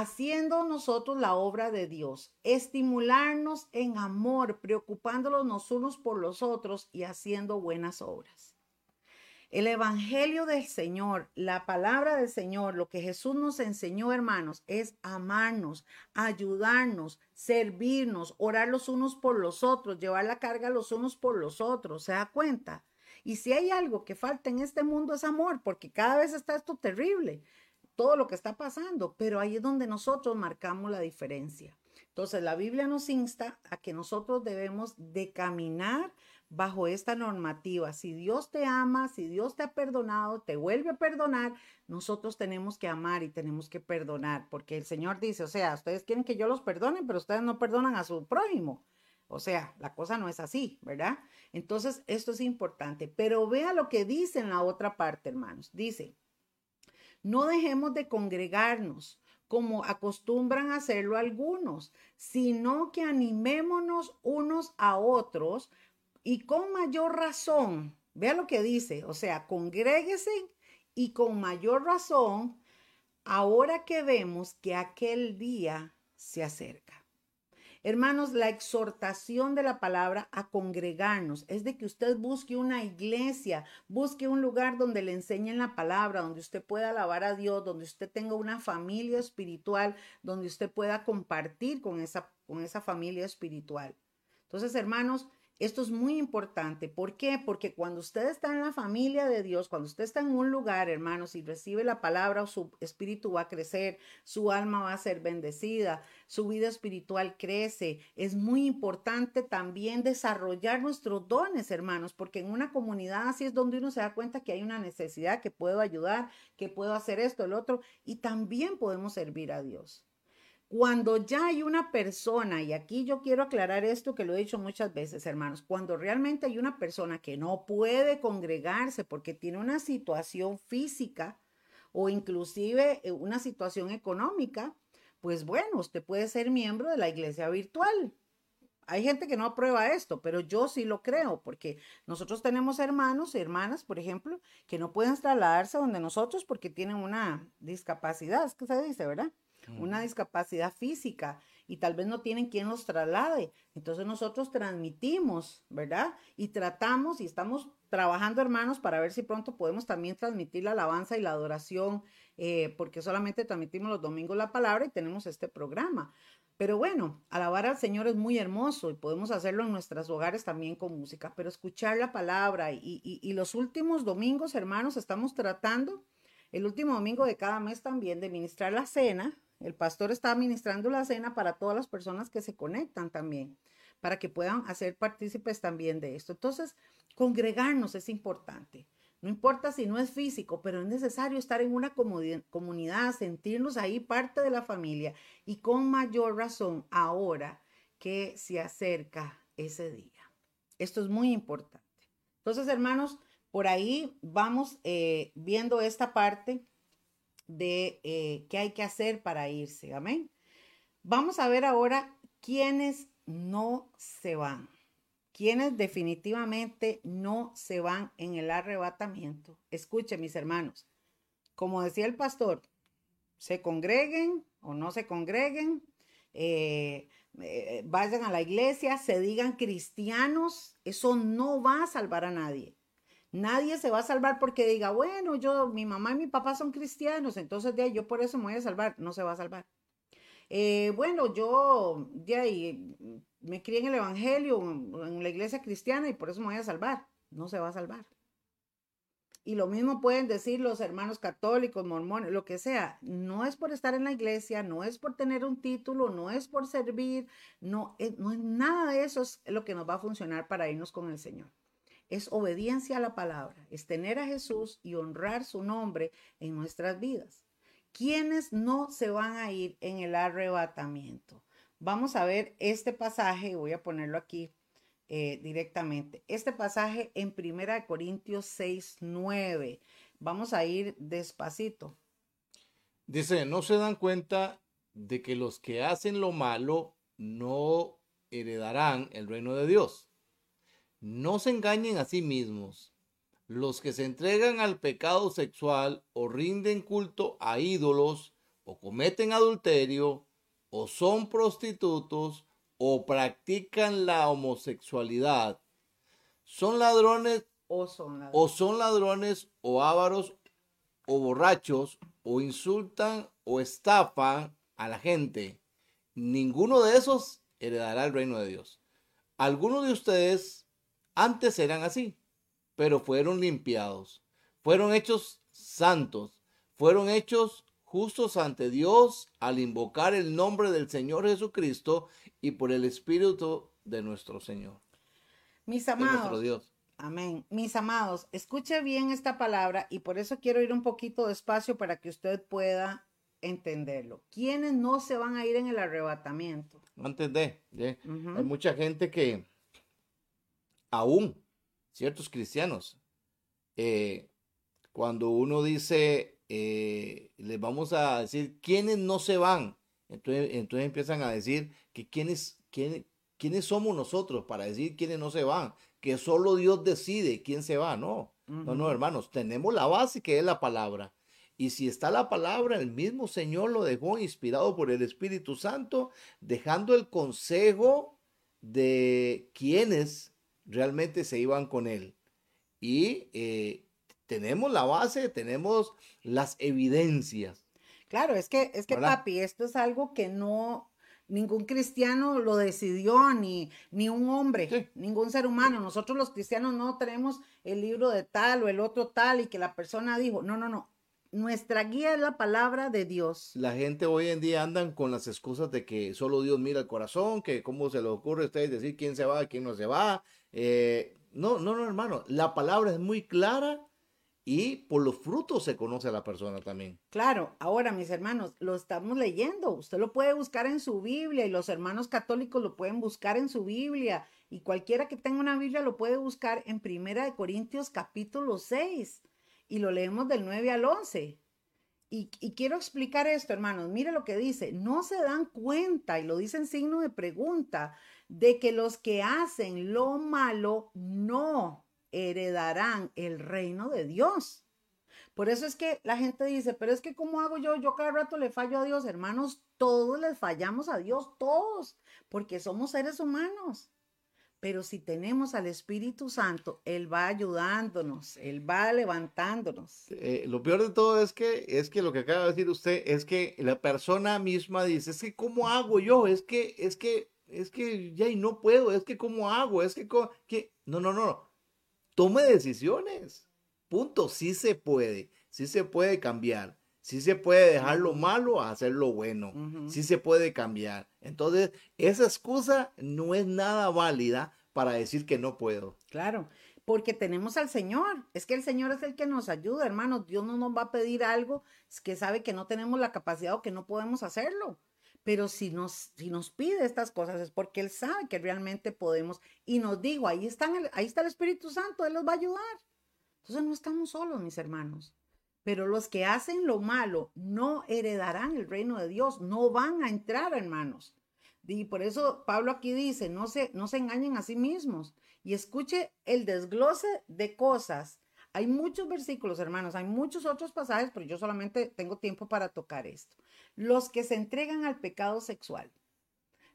haciendo nosotros la obra de Dios, estimularnos en amor, preocupándonos los unos por los otros y haciendo buenas obras. El Evangelio del Señor, la palabra del Señor, lo que Jesús nos enseñó, hermanos, es amarnos, ayudarnos, servirnos, orar los unos por los otros, llevar la carga los unos por los otros. ¿Se da cuenta? Y si hay algo que falta en este mundo es amor, porque cada vez está esto terrible, todo lo que está pasando, pero ahí es donde nosotros marcamos la diferencia. Entonces la Biblia nos insta a que nosotros debemos de caminar bajo esta normativa. Si Dios te ama, si Dios te ha perdonado, te vuelve a perdonar, nosotros tenemos que amar y tenemos que perdonar, porque el Señor dice, o sea, ustedes quieren que yo los perdone, pero ustedes no perdonan a su prójimo. O sea, la cosa no es así, ¿verdad? Entonces, esto es importante, pero vea lo que dice en la otra parte, hermanos. Dice, no dejemos de congregarnos como acostumbran a hacerlo algunos, sino que animémonos unos a otros y con mayor razón, vea lo que dice, o sea, congréguese y con mayor razón, ahora que vemos que aquel día se acerca. Hermanos, la exhortación de la palabra a congregarnos es de que usted busque una iglesia, busque un lugar donde le enseñen la palabra, donde usted pueda alabar a Dios, donde usted tenga una familia espiritual, donde usted pueda compartir con esa, con esa familia espiritual. Entonces, hermanos, esto es muy importante. ¿Por qué? Porque cuando usted está en la familia de Dios, cuando usted está en un lugar, hermanos, y recibe la palabra, su espíritu va a crecer, su alma va a ser bendecida, su vida espiritual crece. Es muy importante también desarrollar nuestros dones, hermanos, porque en una comunidad así es donde uno se da cuenta que hay una necesidad, que puedo ayudar, que puedo hacer esto, el otro, y también podemos servir a Dios. Cuando ya hay una persona, y aquí yo quiero aclarar esto que lo he dicho muchas veces, hermanos, cuando realmente hay una persona que no puede congregarse porque tiene una situación física o inclusive eh, una situación económica, pues bueno, usted puede ser miembro de la iglesia virtual. Hay gente que no aprueba esto, pero yo sí lo creo, porque nosotros tenemos hermanos y hermanas, por ejemplo, que no pueden trasladarse donde nosotros porque tienen una discapacidad, es que se dice, ¿verdad? Una discapacidad física y tal vez no tienen quien los traslade. Entonces nosotros transmitimos, ¿verdad? Y tratamos y estamos trabajando, hermanos, para ver si pronto podemos también transmitir la alabanza y la adoración, eh, porque solamente transmitimos los domingos la palabra y tenemos este programa. Pero bueno, alabar al Señor es muy hermoso y podemos hacerlo en nuestros hogares también con música, pero escuchar la palabra y, y los últimos domingos, hermanos, estamos tratando, el último domingo de cada mes también, de ministrar la cena, el pastor está administrando la cena para todas las personas que se conectan también, para que puedan hacer partícipes también de esto. Entonces, congregarnos es importante. No importa si no es físico, pero es necesario estar en una comunidad, sentirnos ahí parte de la familia y con mayor razón ahora que se acerca ese día. Esto es muy importante. Entonces, hermanos, por ahí vamos eh, viendo esta parte de eh, qué hay que hacer para irse. Amén. Vamos a ver ahora quiénes no se van. Quienes definitivamente no se van en el arrebatamiento. Escuchen, mis hermanos. Como decía el pastor, se congreguen o no se congreguen, eh, eh, vayan a la iglesia, se digan cristianos, eso no va a salvar a nadie. Nadie se va a salvar porque diga, bueno, yo, mi mamá y mi papá son cristianos, entonces de ahí yo por eso me voy a salvar. No se va a salvar. Eh, bueno, yo de ahí me crié en el Evangelio, en la iglesia cristiana y por eso me voy a salvar. No se va a salvar. Y lo mismo pueden decir los hermanos católicos, mormones, lo que sea. No es por estar en la iglesia, no es por tener un título, no es por servir, no es, no es nada de eso es lo que nos va a funcionar para irnos con el Señor. Es obediencia a la palabra, es tener a Jesús y honrar su nombre en nuestras vidas. ¿Quiénes no se van a ir en el arrebatamiento? Vamos a ver este pasaje, voy a ponerlo aquí eh, directamente. Este pasaje en Primera Corintios 6, 9. Vamos a ir despacito. Dice, no se dan cuenta de que los que hacen lo malo no heredarán el reino de Dios. No se engañen a sí mismos. Los que se entregan al pecado sexual o rinden culto a ídolos o cometen adulterio o son prostitutos o practican la homosexualidad, son ladrones o son ladrones o, son ladrones, o ávaros o borrachos o insultan o estafan a la gente. Ninguno de esos heredará el reino de Dios. Algunos de ustedes antes eran así, pero fueron limpiados, fueron hechos santos, fueron hechos justos ante Dios al invocar el nombre del Señor Jesucristo y por el Espíritu de nuestro Señor. Mis de amados. nuestro Dios. Amén. Mis amados, escuche bien esta palabra y por eso quiero ir un poquito despacio para que usted pueda entenderlo. ¿Quiénes no se van a ir en el arrebatamiento? Antes de, de- Ujú. hay mucha gente que aún, ciertos cristianos, eh, cuando uno dice, eh, les vamos a decir quiénes no se van, entonces, entonces empiezan a decir que quiénes, quiénes, quiénes somos nosotros para decir quiénes no se van, que solo Dios decide quién se va, no. No, no, hermanos, tenemos la base que es la palabra. Y si está la palabra, el mismo Señor lo dejó inspirado por el Espíritu Santo, dejando el consejo de quienes realmente se iban con él. Y eh, tenemos la base, tenemos las evidencias. Claro, es que, es que ¿Verdad? papi, esto es algo que no, ningún cristiano lo decidió, ni, ni un hombre, Sí. ningún ser humano. Nosotros los cristianos no tenemos el libro de tal o el otro tal y que la persona dijo, no, no, no. Nuestra guía es la palabra de Dios. La gente hoy en día andan con las excusas de que solo Dios mira el corazón, que cómo se le ocurre a ustedes decir quién se va, quién no se va. Eh, no, no, no, hermano. La palabra es muy clara y por los frutos se conoce a la persona también. Claro, ahora mis hermanos, lo estamos leyendo. Usted lo puede buscar en su Biblia y los hermanos católicos lo pueden buscar en su Biblia y cualquiera que tenga una Biblia lo puede buscar en Primera de Corintios capítulo 6 y lo leemos del 9 al 11. Y, y quiero explicar esto, hermanos. Mire lo que dice. No se dan cuenta, y lo dice en signo de pregunta, de que los que hacen lo malo no heredarán el reino de Dios. Por eso es que la gente dice, pero es que ¿cómo hago yo? Yo cada rato le fallo a Dios, hermanos, todos les fallamos a Dios, todos, porque somos seres humanos. Pero si tenemos al Espíritu Santo, Él va ayudándonos, Él va levantándonos. Eh, lo peor de todo es que, es que lo que acaba de decir usted es que la persona misma dice, es que ¿cómo hago yo? Es que, es que, es que ya y no puedo, es que ¿cómo hago? Es que, no, no, no. Tome decisiones. Punto. Sí se puede. Sí se puede cambiar. Sí se puede dejar lo malo a hacer lo bueno. Ujú. Sí se puede cambiar. Entonces, esa excusa no es nada válida para decir que no puedo. Claro, porque tenemos al Señor. Es que el Señor es el que nos ayuda, hermanos. Dios no nos va a pedir algo que sabe que no tenemos la capacidad o que no podemos hacerlo. Pero si nos, si nos pide estas cosas es porque Él sabe que realmente podemos. Y nos dijo, ahí, están ahí está el Espíritu Santo, Él los va a ayudar. Entonces no estamos solos, mis hermanos. Pero los que hacen lo malo no heredarán el reino de Dios, no van a entrar, hermanos. Y por eso Pablo aquí dice, no se, no se engañen a sí mismos. Y escuche el desglose de cosas. Hay muchos versículos, hermanos, hay muchos otros pasajes, pero yo solamente tengo tiempo para tocar esto. Los que se entregan al pecado sexual,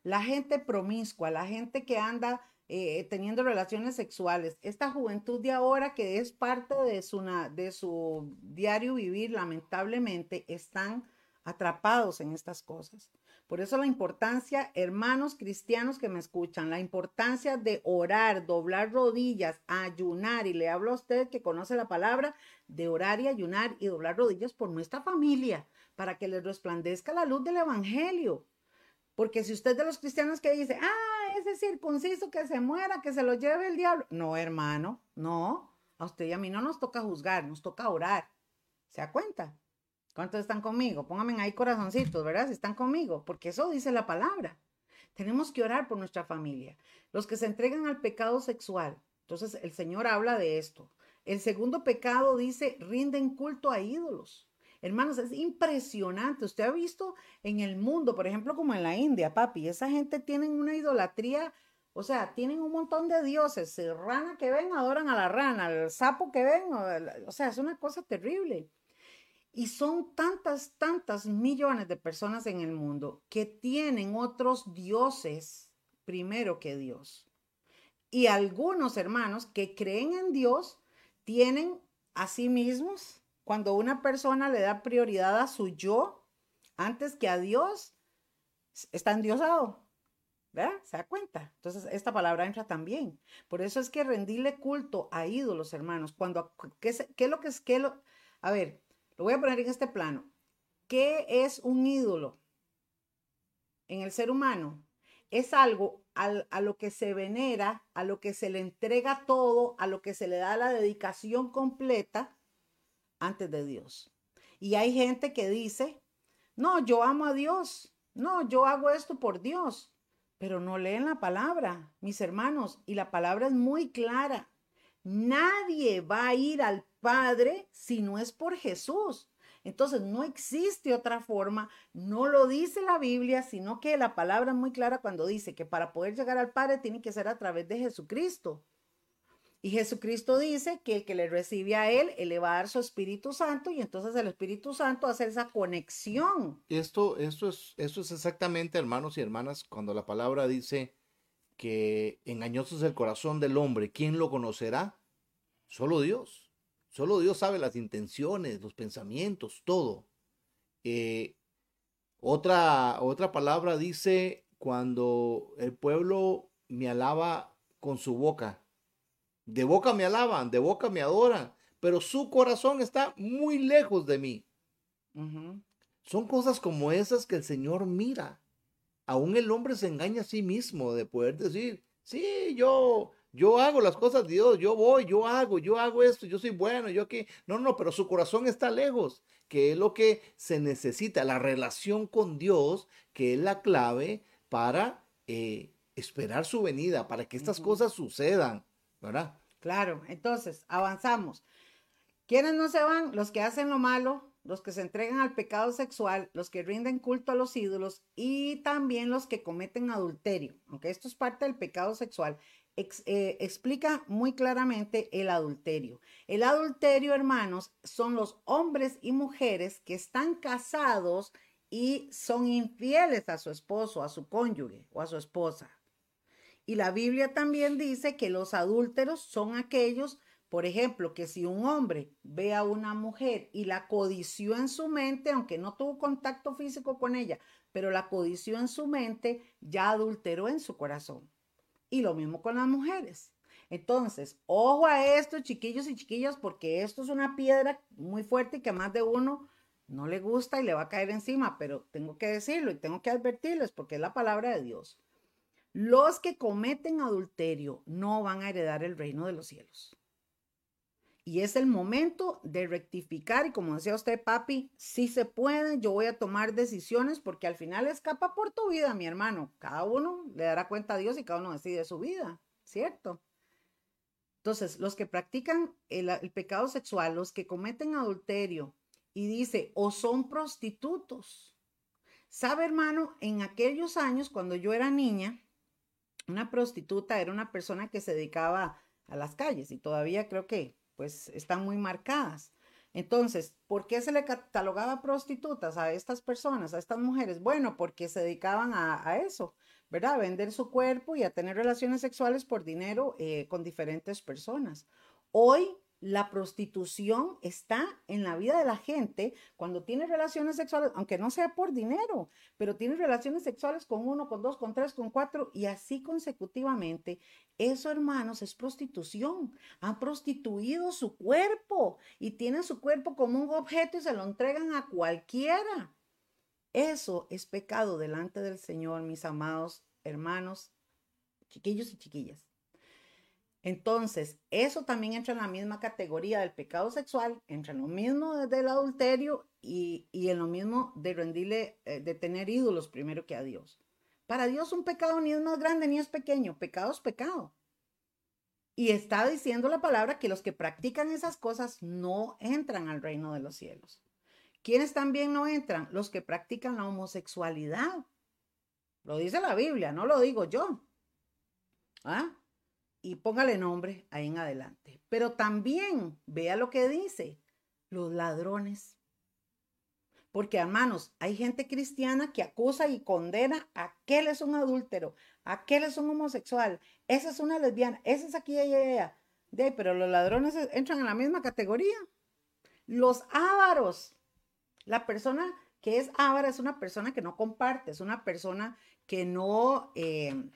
la gente promiscua, la gente que anda eh, teniendo relaciones sexuales, esta juventud de ahora que es parte de su, de su diario vivir, lamentablemente, están atrapados en estas cosas. Por eso la importancia, hermanos cristianos que me escuchan, la importancia de orar, doblar rodillas, ayunar, y le hablo a usted que conoce la palabra, de orar y ayunar y doblar rodillas por nuestra familia, para que les resplandezca la luz del Evangelio. Porque si usted de los cristianos que dice, ah, ese circunciso que se muera, que se lo lleve el diablo. No, hermano, no. A usted y a mí no nos toca juzgar, nos toca orar. ¿Se da cuenta? ¿Cuántos están conmigo? Pónganme ahí corazoncitos, ¿verdad? Si están conmigo, porque eso dice la palabra. Tenemos que orar por nuestra familia. Los que se entregan al pecado sexual. Entonces el Señor habla de esto. El segundo pecado dice, rinden culto a ídolos. Hermanos, es impresionante. Usted ha visto en el mundo, por ejemplo, como en la India, papi, esa gente tiene una idolatría, o sea, tienen un montón de dioses. rana que ven, adoran a la rana, el sapo que ven, o sea, es una cosa terrible. Y son tantas, tantas millones de personas en el mundo que tienen otros dioses primero que Dios. Y algunos hermanos que creen en Dios tienen a sí mismos, cuando una persona le da prioridad a su yo antes que a Dios, está endiosado. ¿Verdad? ¿Se da cuenta? Entonces, esta palabra entra también. Por eso es que rendirle culto a ídolos, hermanos. Cuando, ¿qué, qué es lo que es? Qué lo, a ver, lo voy a poner en este plano. ¿Qué es un ídolo en el ser humano? Es algo a lo que se venera, a lo que se le entrega todo, a lo que se le da la dedicación completa antes de Dios. Y hay gente que dice, no, yo amo a Dios, no, yo hago esto por Dios, pero no leen la palabra, mis hermanos, y la palabra es muy clara. Nadie va a ir al Padre si no es por Jesús. Entonces no existe otra forma, no lo dice la Biblia, sino que la palabra es muy clara cuando dice que para poder llegar al Padre tiene que ser a través de Jesucristo. Y Jesucristo dice que el que le recibe a Él, Él le va a dar su Espíritu Santo y entonces el Espíritu Santo hace esa conexión. Esto, esto, es, esto es exactamente, hermanos y hermanas, cuando la palabra dice que engañoso es el corazón del hombre, ¿quién lo conocerá? Solo Dios. Solo Dios sabe las intenciones, los pensamientos, todo. Eh, otra, otra palabra dice cuando el pueblo me alaba con su boca. De boca me alaban, de boca me adoran, pero su corazón está muy lejos de mí. Son cosas como esas que el Señor mira. Aún el hombre se engaña a sí mismo de poder decir, sí, yo, yo hago las cosas de Dios, yo voy, yo hago, yo hago esto, yo soy bueno, yo aquí. No, no, pero su corazón está lejos, que es lo que se necesita, la relación con Dios, que es la clave para eh, esperar su venida, para que estas cosas sucedan, ¿verdad? Claro, entonces, avanzamos. ¿Quiénes no se van? Los que hacen lo malo, los que se entregan al pecado sexual, los que rinden culto a los ídolos y también los que cometen adulterio, aunque esto es parte del pecado sexual. Eh, explica muy claramente el adulterio. El adulterio, hermanos, son los hombres y mujeres que están casados y son infieles a su esposo, a su cónyuge o a su esposa. Y la Biblia también dice que los adúlteros son aquellos, por ejemplo, que si un hombre ve a una mujer y la codició en su mente, aunque no tuvo contacto físico con ella, pero la codició en su mente, ya adulteró en su corazón. Y lo mismo con las mujeres. Entonces, ojo a esto, chiquillos y chiquillas, porque esto es una piedra muy fuerte y que más de uno no le gusta y le va a caer encima, pero tengo que decirlo y tengo que advertirles porque es la palabra de Dios. Los que cometen adulterio no van a heredar el reino de los cielos. Y es el momento de rectificar y como decía usted, papi, si se puede, yo voy a tomar decisiones porque al final escapa por tu vida, mi hermano. Cada uno le dará cuenta a Dios y cada uno decide su vida, ¿cierto? Entonces, los que practican el, el pecado sexual, los que cometen adulterio y dice, o son prostitutos. ¿Sabe, hermano? En aquellos años, cuando yo era niña, una prostituta era una persona que se dedicaba a las calles y todavía creo que pues están muy marcadas. Entonces, ¿por qué se le catalogaba prostitutas a estas personas, a estas mujeres? Bueno, porque se dedicaban a, eso, ¿verdad? A vender su cuerpo y a tener relaciones sexuales por dinero eh, con diferentes personas. Hoy La prostitución está en la vida de la gente cuando tiene relaciones sexuales, aunque no sea por dinero, pero tiene relaciones sexuales con uno, con dos, con tres, con cuatro y así consecutivamente. Eso, hermanos, es prostitución. Han prostituido su cuerpo y tienen su cuerpo como un objeto y se lo entregan a cualquiera. Eso es pecado delante del Señor, mis amados hermanos, chiquillos y chiquillas. Entonces, eso también entra en la misma categoría del pecado sexual, entra en lo mismo del adulterio y, en lo mismo de rendirle, eh, de tener ídolos primero que a Dios. Para Dios un pecado ni es más grande ni es pequeño, pecado es pecado. Y está diciendo la palabra que los que practican esas cosas no entran al reino de los cielos. ¿Quiénes también no entran? Los que practican la homosexualidad. Lo dice la Biblia, no lo digo yo. ¿Ah? Y póngale nombre ahí en adelante. Pero también vea lo que dice, los ladrones. Porque hermanos, hay gente cristiana que acusa y condena a aquel es un adúltero, aquel es un homosexual, esa es una lesbiana, esa es aquí. De, pero los ladrones entran en la misma categoría. Los ávaros. La persona que es ávara es una persona que no comparte, es una persona que no... Eh,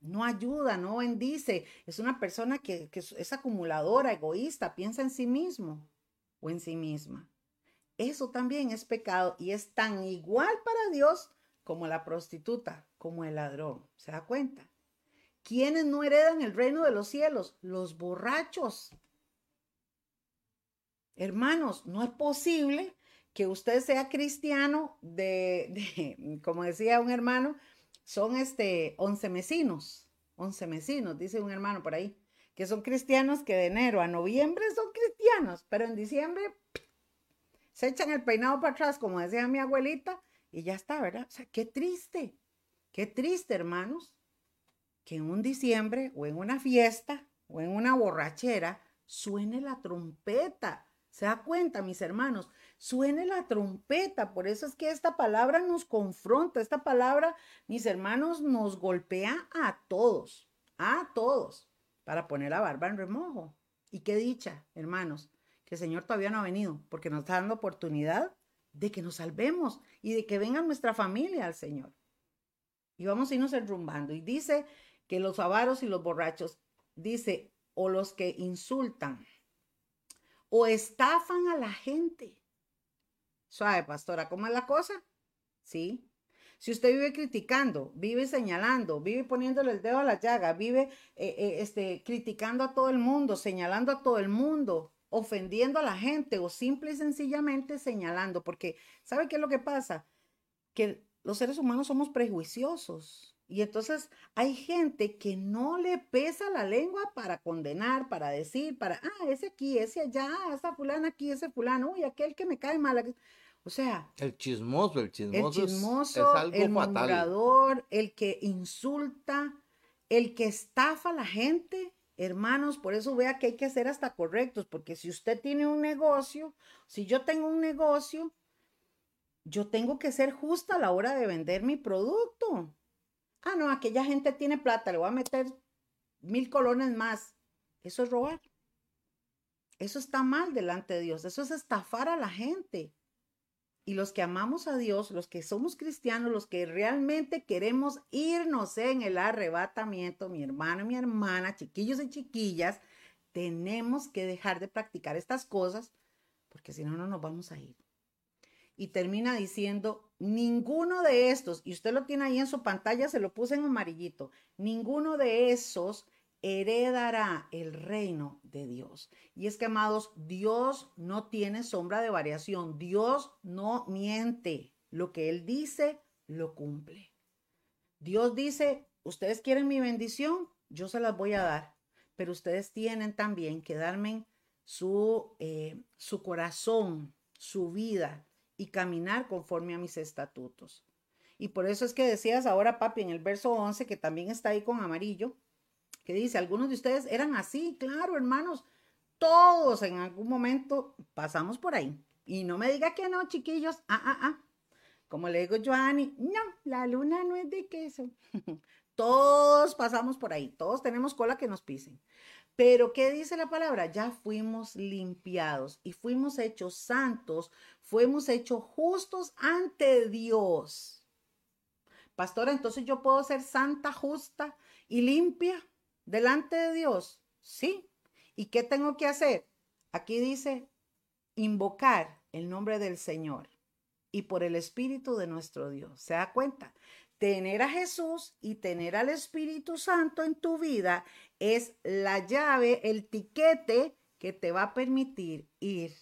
no ayuda, no bendice. Es una persona que, es acumuladora, egoísta, piensa en sí mismo o en sí misma. Eso también es pecado y es tan igual para Dios como la prostituta, como el ladrón. ¿Se da cuenta? ¿Quiénes no heredan el reino de los cielos? Los borrachos. Hermanos, no es posible que usted sea cristiano de, de como decía un hermano, son este, once mesinos, once mesinos, dice un hermano por ahí, que son cristianos que de enero a noviembre son cristianos, pero en diciembre se echan el peinado para atrás, como decía mi abuelita, y ya está, ¿verdad? O sea, qué triste, qué triste, hermanos, que en un diciembre o en una fiesta o en una borrachera suene la trompeta. ¿Se da cuenta, mis hermanos? suene la trompeta. Por eso es que esta palabra nos confronta, esta palabra, mis hermanos, nos golpea a todos, a todos, para poner la barba en remojo. Y qué dicha, hermanos, que el Señor todavía no ha venido, porque nos está dando oportunidad de que nos salvemos y de que venga nuestra familia al Señor. Y vamos a irnos enrumbando. Y dice que los avaros y los borrachos, dice, o los que insultan o estafan a la gente Suave, pastora, ¿cómo es la cosa? ¿Sí? Si usted vive criticando, vive señalando, vive poniéndole el dedo a la llaga, vive eh, eh, este, criticando a todo el mundo, señalando a todo el mundo, ofendiendo a la gente o simple y sencillamente señalando, porque ¿sabe qué es lo que pasa? Que los seres humanos somos prejuiciosos. Y entonces hay gente que no le pesa la lengua para condenar, para decir, para, ah, ese aquí, ese allá, esa fulana aquí, ese fulano, uy, aquel que me cae mal. O sea, el chismoso, el chismoso, el, chismoso, es, el murmurador, el que insulta, el que estafa a la gente. Hermanos, por eso vea que hay que ser hasta correctos, porque si usted tiene un negocio, si yo tengo un negocio, yo tengo que ser justa a la hora de vender mi producto. Ah, no, aquella gente tiene plata, le voy a meter mil colones más. Eso es robar. Eso está mal delante de Dios. Eso es estafar a la gente. Y los que amamos a Dios, los que somos cristianos, los que realmente queremos irnos en el arrebatamiento, mi hermano y mi hermana, chiquillos y chiquillas, tenemos que dejar de practicar estas cosas porque si no, no nos vamos a ir. Y termina diciendo, ninguno de estos, y usted lo tiene ahí en su pantalla, se lo puse en amarillito, ninguno de esos heredará el reino de Dios. Y es que, amados, Dios no tiene sombra de variación. Dios no miente. Lo que Él dice, lo cumple. Dios dice, ustedes quieren mi bendición, yo se las voy a dar, pero ustedes tienen también que darme su, eh, su corazón, su vida y caminar conforme a mis estatutos. Y por eso es que decías ahora, papi, en el verso 11, que también está ahí con amarillo, que dice, algunos de ustedes eran así, claro, hermanos, todos en algún momento pasamos por ahí. Y no me diga que no, chiquillos, ah, ah, ah. Como le digo yo a no, la luna no es de queso. todos pasamos por ahí, todos tenemos cola que nos pisen. Pero ¿qué dice la palabra? Ya fuimos limpiados y fuimos hechos santos, fuimos hechos justos ante Dios. Pastora, entonces yo puedo ser santa, justa y limpia delante de Dios. Sí. ¿Y qué tengo que hacer? Aquí dice, invocar el nombre del Señor y por el Espíritu de nuestro Dios. ¿Se da cuenta? Tener a Jesús y tener al Espíritu Santo en tu vida es la llave, el tiquete que te va a permitir ir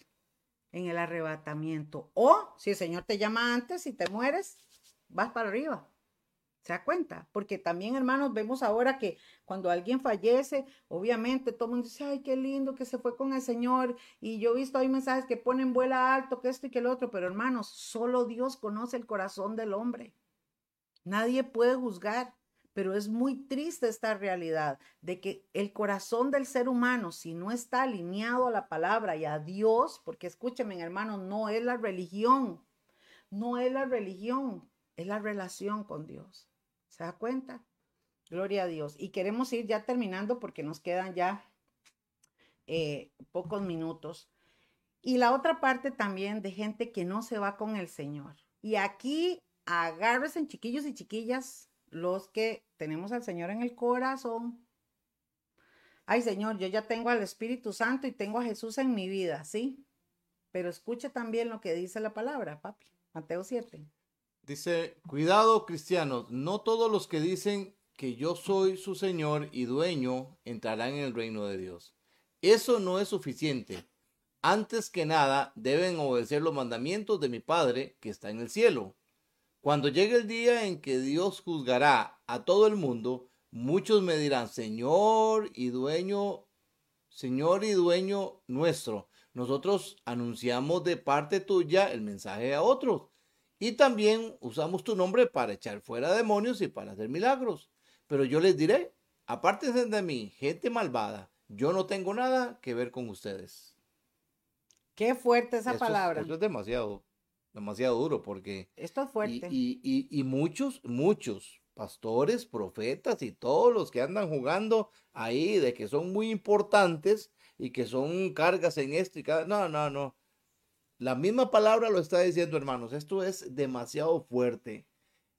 en el arrebatamiento. O si el Señor te llama antes y te mueres, vas para arriba. ¿Se da cuenta? Porque también, hermanos, vemos ahora que cuando alguien fallece, obviamente todo el mundo dice, ay, qué lindo que se fue con el Señor. Y yo he visto hay mensajes que ponen vuela alto, que esto y que el otro, pero hermanos, solo Dios conoce el corazón del hombre. Nadie puede juzgar, pero es muy triste esta realidad de que el corazón del ser humano, si no está alineado a la palabra y a Dios, porque escúcheme, hermanos, no es la religión, no es la religión, es la relación con Dios. ¿Se da cuenta? Gloria a Dios. Y queremos ir ya terminando porque nos quedan ya eh, pocos minutos. Y la otra parte también de gente que no se va con el Señor. Y aquí agárrense chiquillos y chiquillas los que tenemos al Señor en el corazón. Ay, Señor, yo ya tengo al Espíritu Santo y tengo a Jesús en mi vida, ¿sí? Pero escuche también lo que dice la palabra, papi. Mateo 7. Dice, cuidado cristianos, no todos los que dicen que yo soy su Señor y dueño entrarán en el reino de Dios. Eso no es suficiente. Antes que nada, deben obedecer los mandamientos de mi Padre que está en el cielo. Cuando llegue el día en que Dios juzgará a todo el mundo, muchos me dirán, Señor y dueño, Señor y dueño nuestro. Nosotros anunciamos de parte tuya el mensaje a otros y también usamos tu nombre para echar fuera demonios y para hacer milagros. Pero yo les diré, apártense de mí, gente malvada, yo no tengo nada que ver con ustedes. Qué fuerte esa palabra. Es, es demasiado, demasiado duro porque... Esto es fuerte. Y, y, y, muchos, muchos pastores, profetas y todos los que andan jugando ahí de que son muy importantes y que son cargas en esto y cada... No, no, no. La misma palabra lo está diciendo, hermanos. Esto es demasiado fuerte.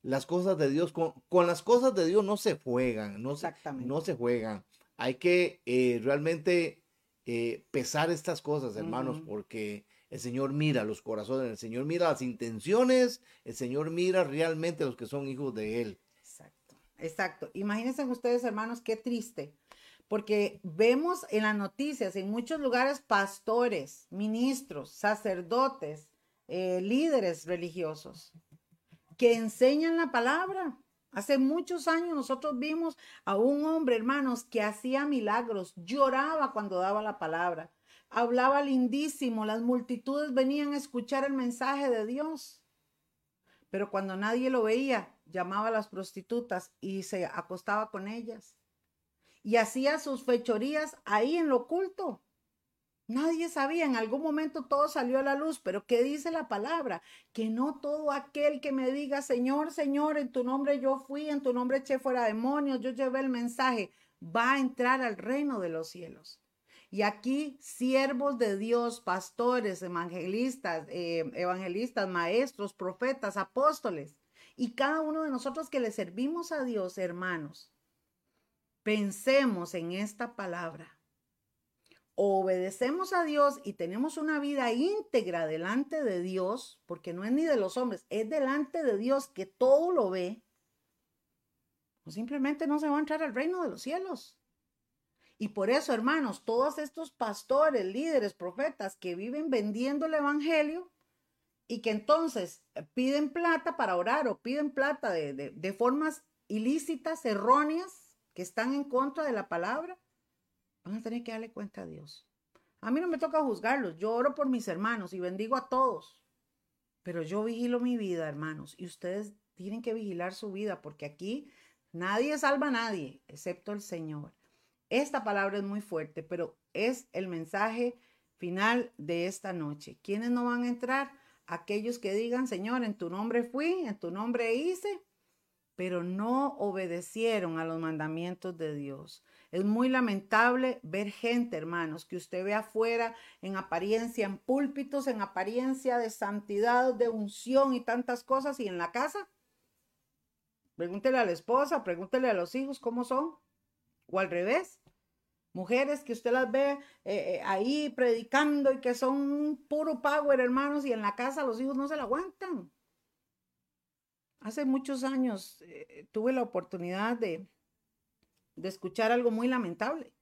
Las cosas de Dios, con, las cosas de Dios no se juegan, no, Se, no se juegan. Hay que eh, realmente eh, pesar estas cosas, hermanos, porque el Señor mira los corazones, el Señor mira las intenciones, el Señor mira realmente los que son hijos de Él. Exacto, exacto. Imagínense ustedes, hermanos, qué triste porque vemos en las noticias, en muchos lugares, pastores, ministros, sacerdotes, eh, líderes religiosos que enseñan la palabra. Hace muchos años nosotros vimos a un hombre, hermanos, que hacía milagros, lloraba cuando daba la palabra, hablaba lindísimo, las multitudes venían a escuchar el mensaje de Dios. Pero cuando nadie lo veía, llamaba a las prostitutas y se acostaba con ellas y hacía sus fechorías ahí en lo oculto. Nadie sabía, en algún momento todo salió a la luz, pero ¿qué dice la palabra? Que no todo aquel que me diga, Señor, Señor, en tu nombre yo fui, en tu nombre eché fuera demonios, yo llevé el mensaje, va a entrar al reino de los cielos. Y aquí, siervos de Dios, pastores, evangelistas, eh, evangelistas, maestros, profetas, apóstoles, y cada uno de nosotros que le servimos a Dios, hermanos, Pensemos en esta palabra. obedecemos a Dios y tenemos una vida íntegra delante de Dios, porque no es ni de los hombres, es delante de Dios que todo lo ve, o simplemente no se va a entrar al reino de los cielos. Y por eso, hermanos, todos estos pastores, líderes, profetas que viven vendiendo el Evangelio y que entonces piden plata para orar o piden plata de, de formas ilícitas, erróneas, que están en contra de la palabra, van a tener que darle cuenta a Dios. A mí no me toca juzgarlos, yo oro por mis hermanos y bendigo a todos, pero yo vigilo mi vida, hermanos, y ustedes tienen que vigilar su vida, porque aquí nadie salva a nadie, excepto el Señor. Esta palabra es muy fuerte, pero es el mensaje final de esta noche. ¿Quiénes no van a entrar? Aquellos que digan, Señor, en tu nombre fui, en tu nombre hice, pero no obedecieron a los mandamientos de Dios. Es muy lamentable ver gente, hermanos, que usted ve afuera en apariencia, en púlpitos, en apariencia de santidad, de unción y tantas cosas, y en la casa. Pregúntele a la esposa, pregúntele a los hijos cómo son, o al revés. Mujeres que usted las ve eh, eh, ahí predicando y que son puro power, hermanos, y en la casa los hijos no se la aguantan. Hace muchos años eh, tuve la oportunidad de, de escuchar algo muy lamentable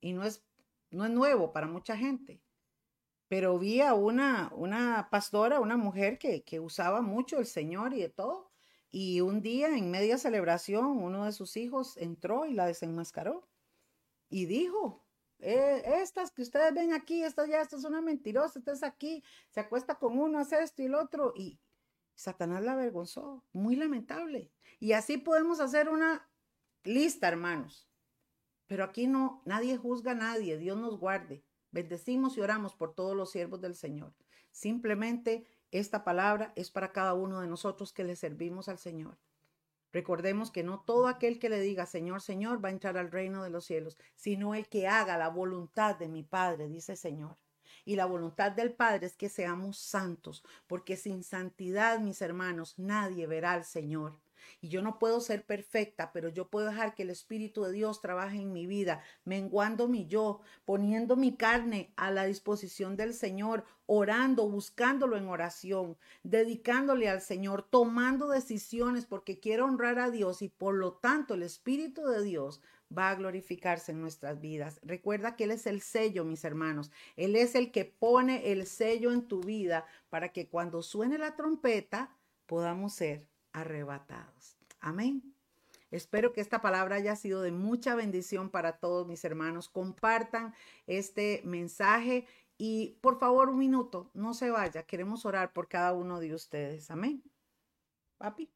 y no es, no es nuevo para mucha gente. Pero vi a una, una pastora, una mujer que, que usaba mucho el Señor y de todo. Y un día, en media celebración, uno de sus hijos entró y la desenmascaró. Y dijo, eh, estas que ustedes ven aquí, esta ya, esta es una mentirosa, esta es aquí, se acuesta con uno, hace esto y el otro. Y Satanás la avergonzó. Muy lamentable. Y así podemos hacer una lista, hermanos. Pero aquí no, nadie juzga a nadie, Dios nos guarde. Bendecimos y oramos por todos los siervos del Señor. Simplemente esta palabra es para cada uno de nosotros que le servimos al Señor. Recordemos que no todo aquel que le diga Señor, Señor va a entrar al reino de los cielos, sino el que haga la voluntad de mi Padre, dice Señor. Y la voluntad del Padre es que seamos santos, porque sin santidad, mis hermanos, nadie verá al Señor. Y yo no puedo ser perfecta, pero yo puedo dejar que el Espíritu de Dios trabaje en mi vida, menguando mi yo, poniendo mi carne a la disposición del Señor, orando, buscándolo en oración, dedicándole al Señor, tomando decisiones porque quiero honrar a Dios y por lo tanto el Espíritu de Dios va a glorificarse en nuestras vidas. Recuerda que Él es el sello, mis hermanos. Él es el que pone el sello en tu vida para que cuando suene la trompeta podamos ser arrebatados. Amén. Espero que esta palabra haya sido de mucha bendición para todos mis hermanos. Compartan este mensaje y por favor un minuto, no se vaya. Queremos orar por cada uno de ustedes. Amén. Papi.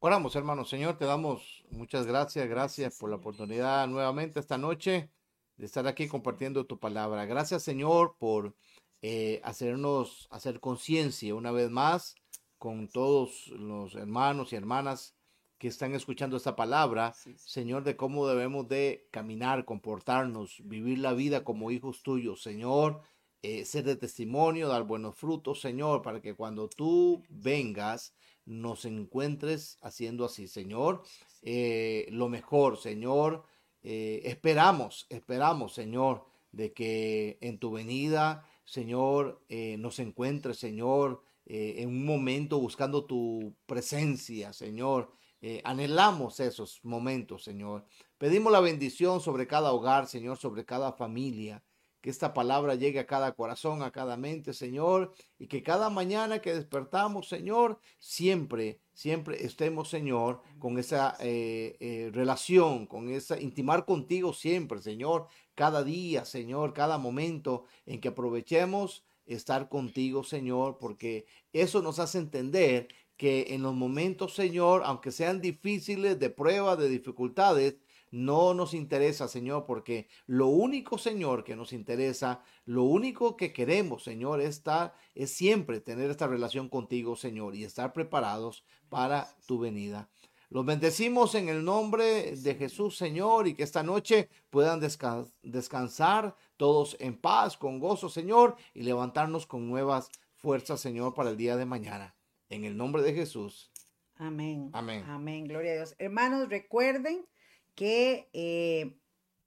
Oramos, hermanos. Señor, te damos muchas gracias. Gracias por la oportunidad nuevamente esta noche de estar aquí compartiendo tu palabra. Gracias, Señor, por eh, hacernos hacer conciencia una vez más con todos los hermanos y hermanas que están escuchando esta palabra, Señor, de cómo debemos de caminar, comportarnos, vivir la vida como hijos tuyos, Señor, eh, ser de testimonio, dar buenos frutos, Señor, para que cuando tú vengas nos encuentres haciendo así, Señor, eh, lo mejor, Señor, eh, esperamos, esperamos, Señor, de que en tu venida, Señor, nos encuentres, Señor, eh, en un momento buscando tu presencia, Señor. Eh, anhelamos esos momentos, Señor. Pedimos la bendición sobre cada hogar, Señor, sobre cada familia. Que esta palabra llegue a cada corazón, a cada mente, Señor. Y que cada mañana que despertamos, Señor, siempre, siempre estemos, Señor, con esa eh, relación, con esa intimar contigo siempre, Señor. Cada día, Señor, cada momento en que aprovechemos estar contigo, Señor, porque eso nos hace entender que en los momentos, Señor, aunque sean difíciles, de prueba, de dificultades, no nos interesa, Señor, porque lo único, Señor, que nos interesa, lo único que queremos, Señor, es estar, es siempre tener esta relación contigo, Señor, y estar preparados para tu venida. Los bendecimos en el nombre de Jesús, Señor, y que esta noche puedan descansar todos en paz, con gozo, Señor, y levantarnos con nuevas fuerzas, Señor, para el día de mañana. En el nombre de Jesús. Amén. Amén. Amén. Gloria a Dios. Hermanos, recuerden que eh,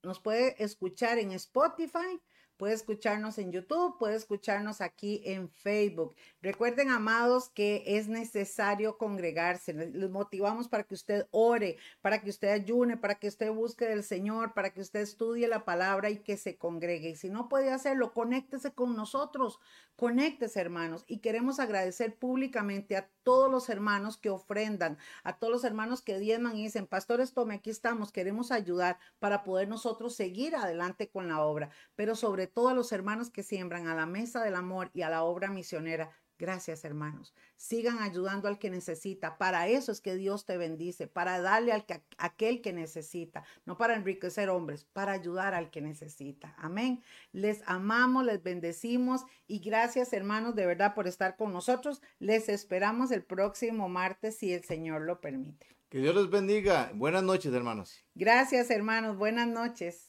nos puede escuchar en Spotify, Puede escucharnos en YouTube, puede escucharnos aquí en Facebook. Recuerden, amados, que es necesario congregarse. Les motivamos para que usted ore, para que usted ayune, para que usted busque del Señor, para que usted estudie la palabra y que se congregue. Y si no puede hacerlo, conéctese con nosotros. Conéctese, hermanos. Y queremos agradecer públicamente a todos los hermanos que ofrendan, a todos los hermanos que diezman y dicen, pastores, tome, aquí estamos, queremos ayudar para poder nosotros seguir adelante con la obra. Pero sobre todo a los hermanos que siembran a la mesa del amor y a la obra misionera. Gracias, hermanos. Sigan ayudando al que necesita. Para eso es que Dios te bendice, para darle al que, aquel que necesita, no para enriquecer hombres, para ayudar al que necesita. Amén. Les amamos, les bendecimos y gracias, hermanos, de verdad por estar con nosotros. Les esperamos el próximo martes si el Señor lo permite. Que Dios les bendiga. Buenas noches, hermanos. Gracias, hermanos. Buenas noches.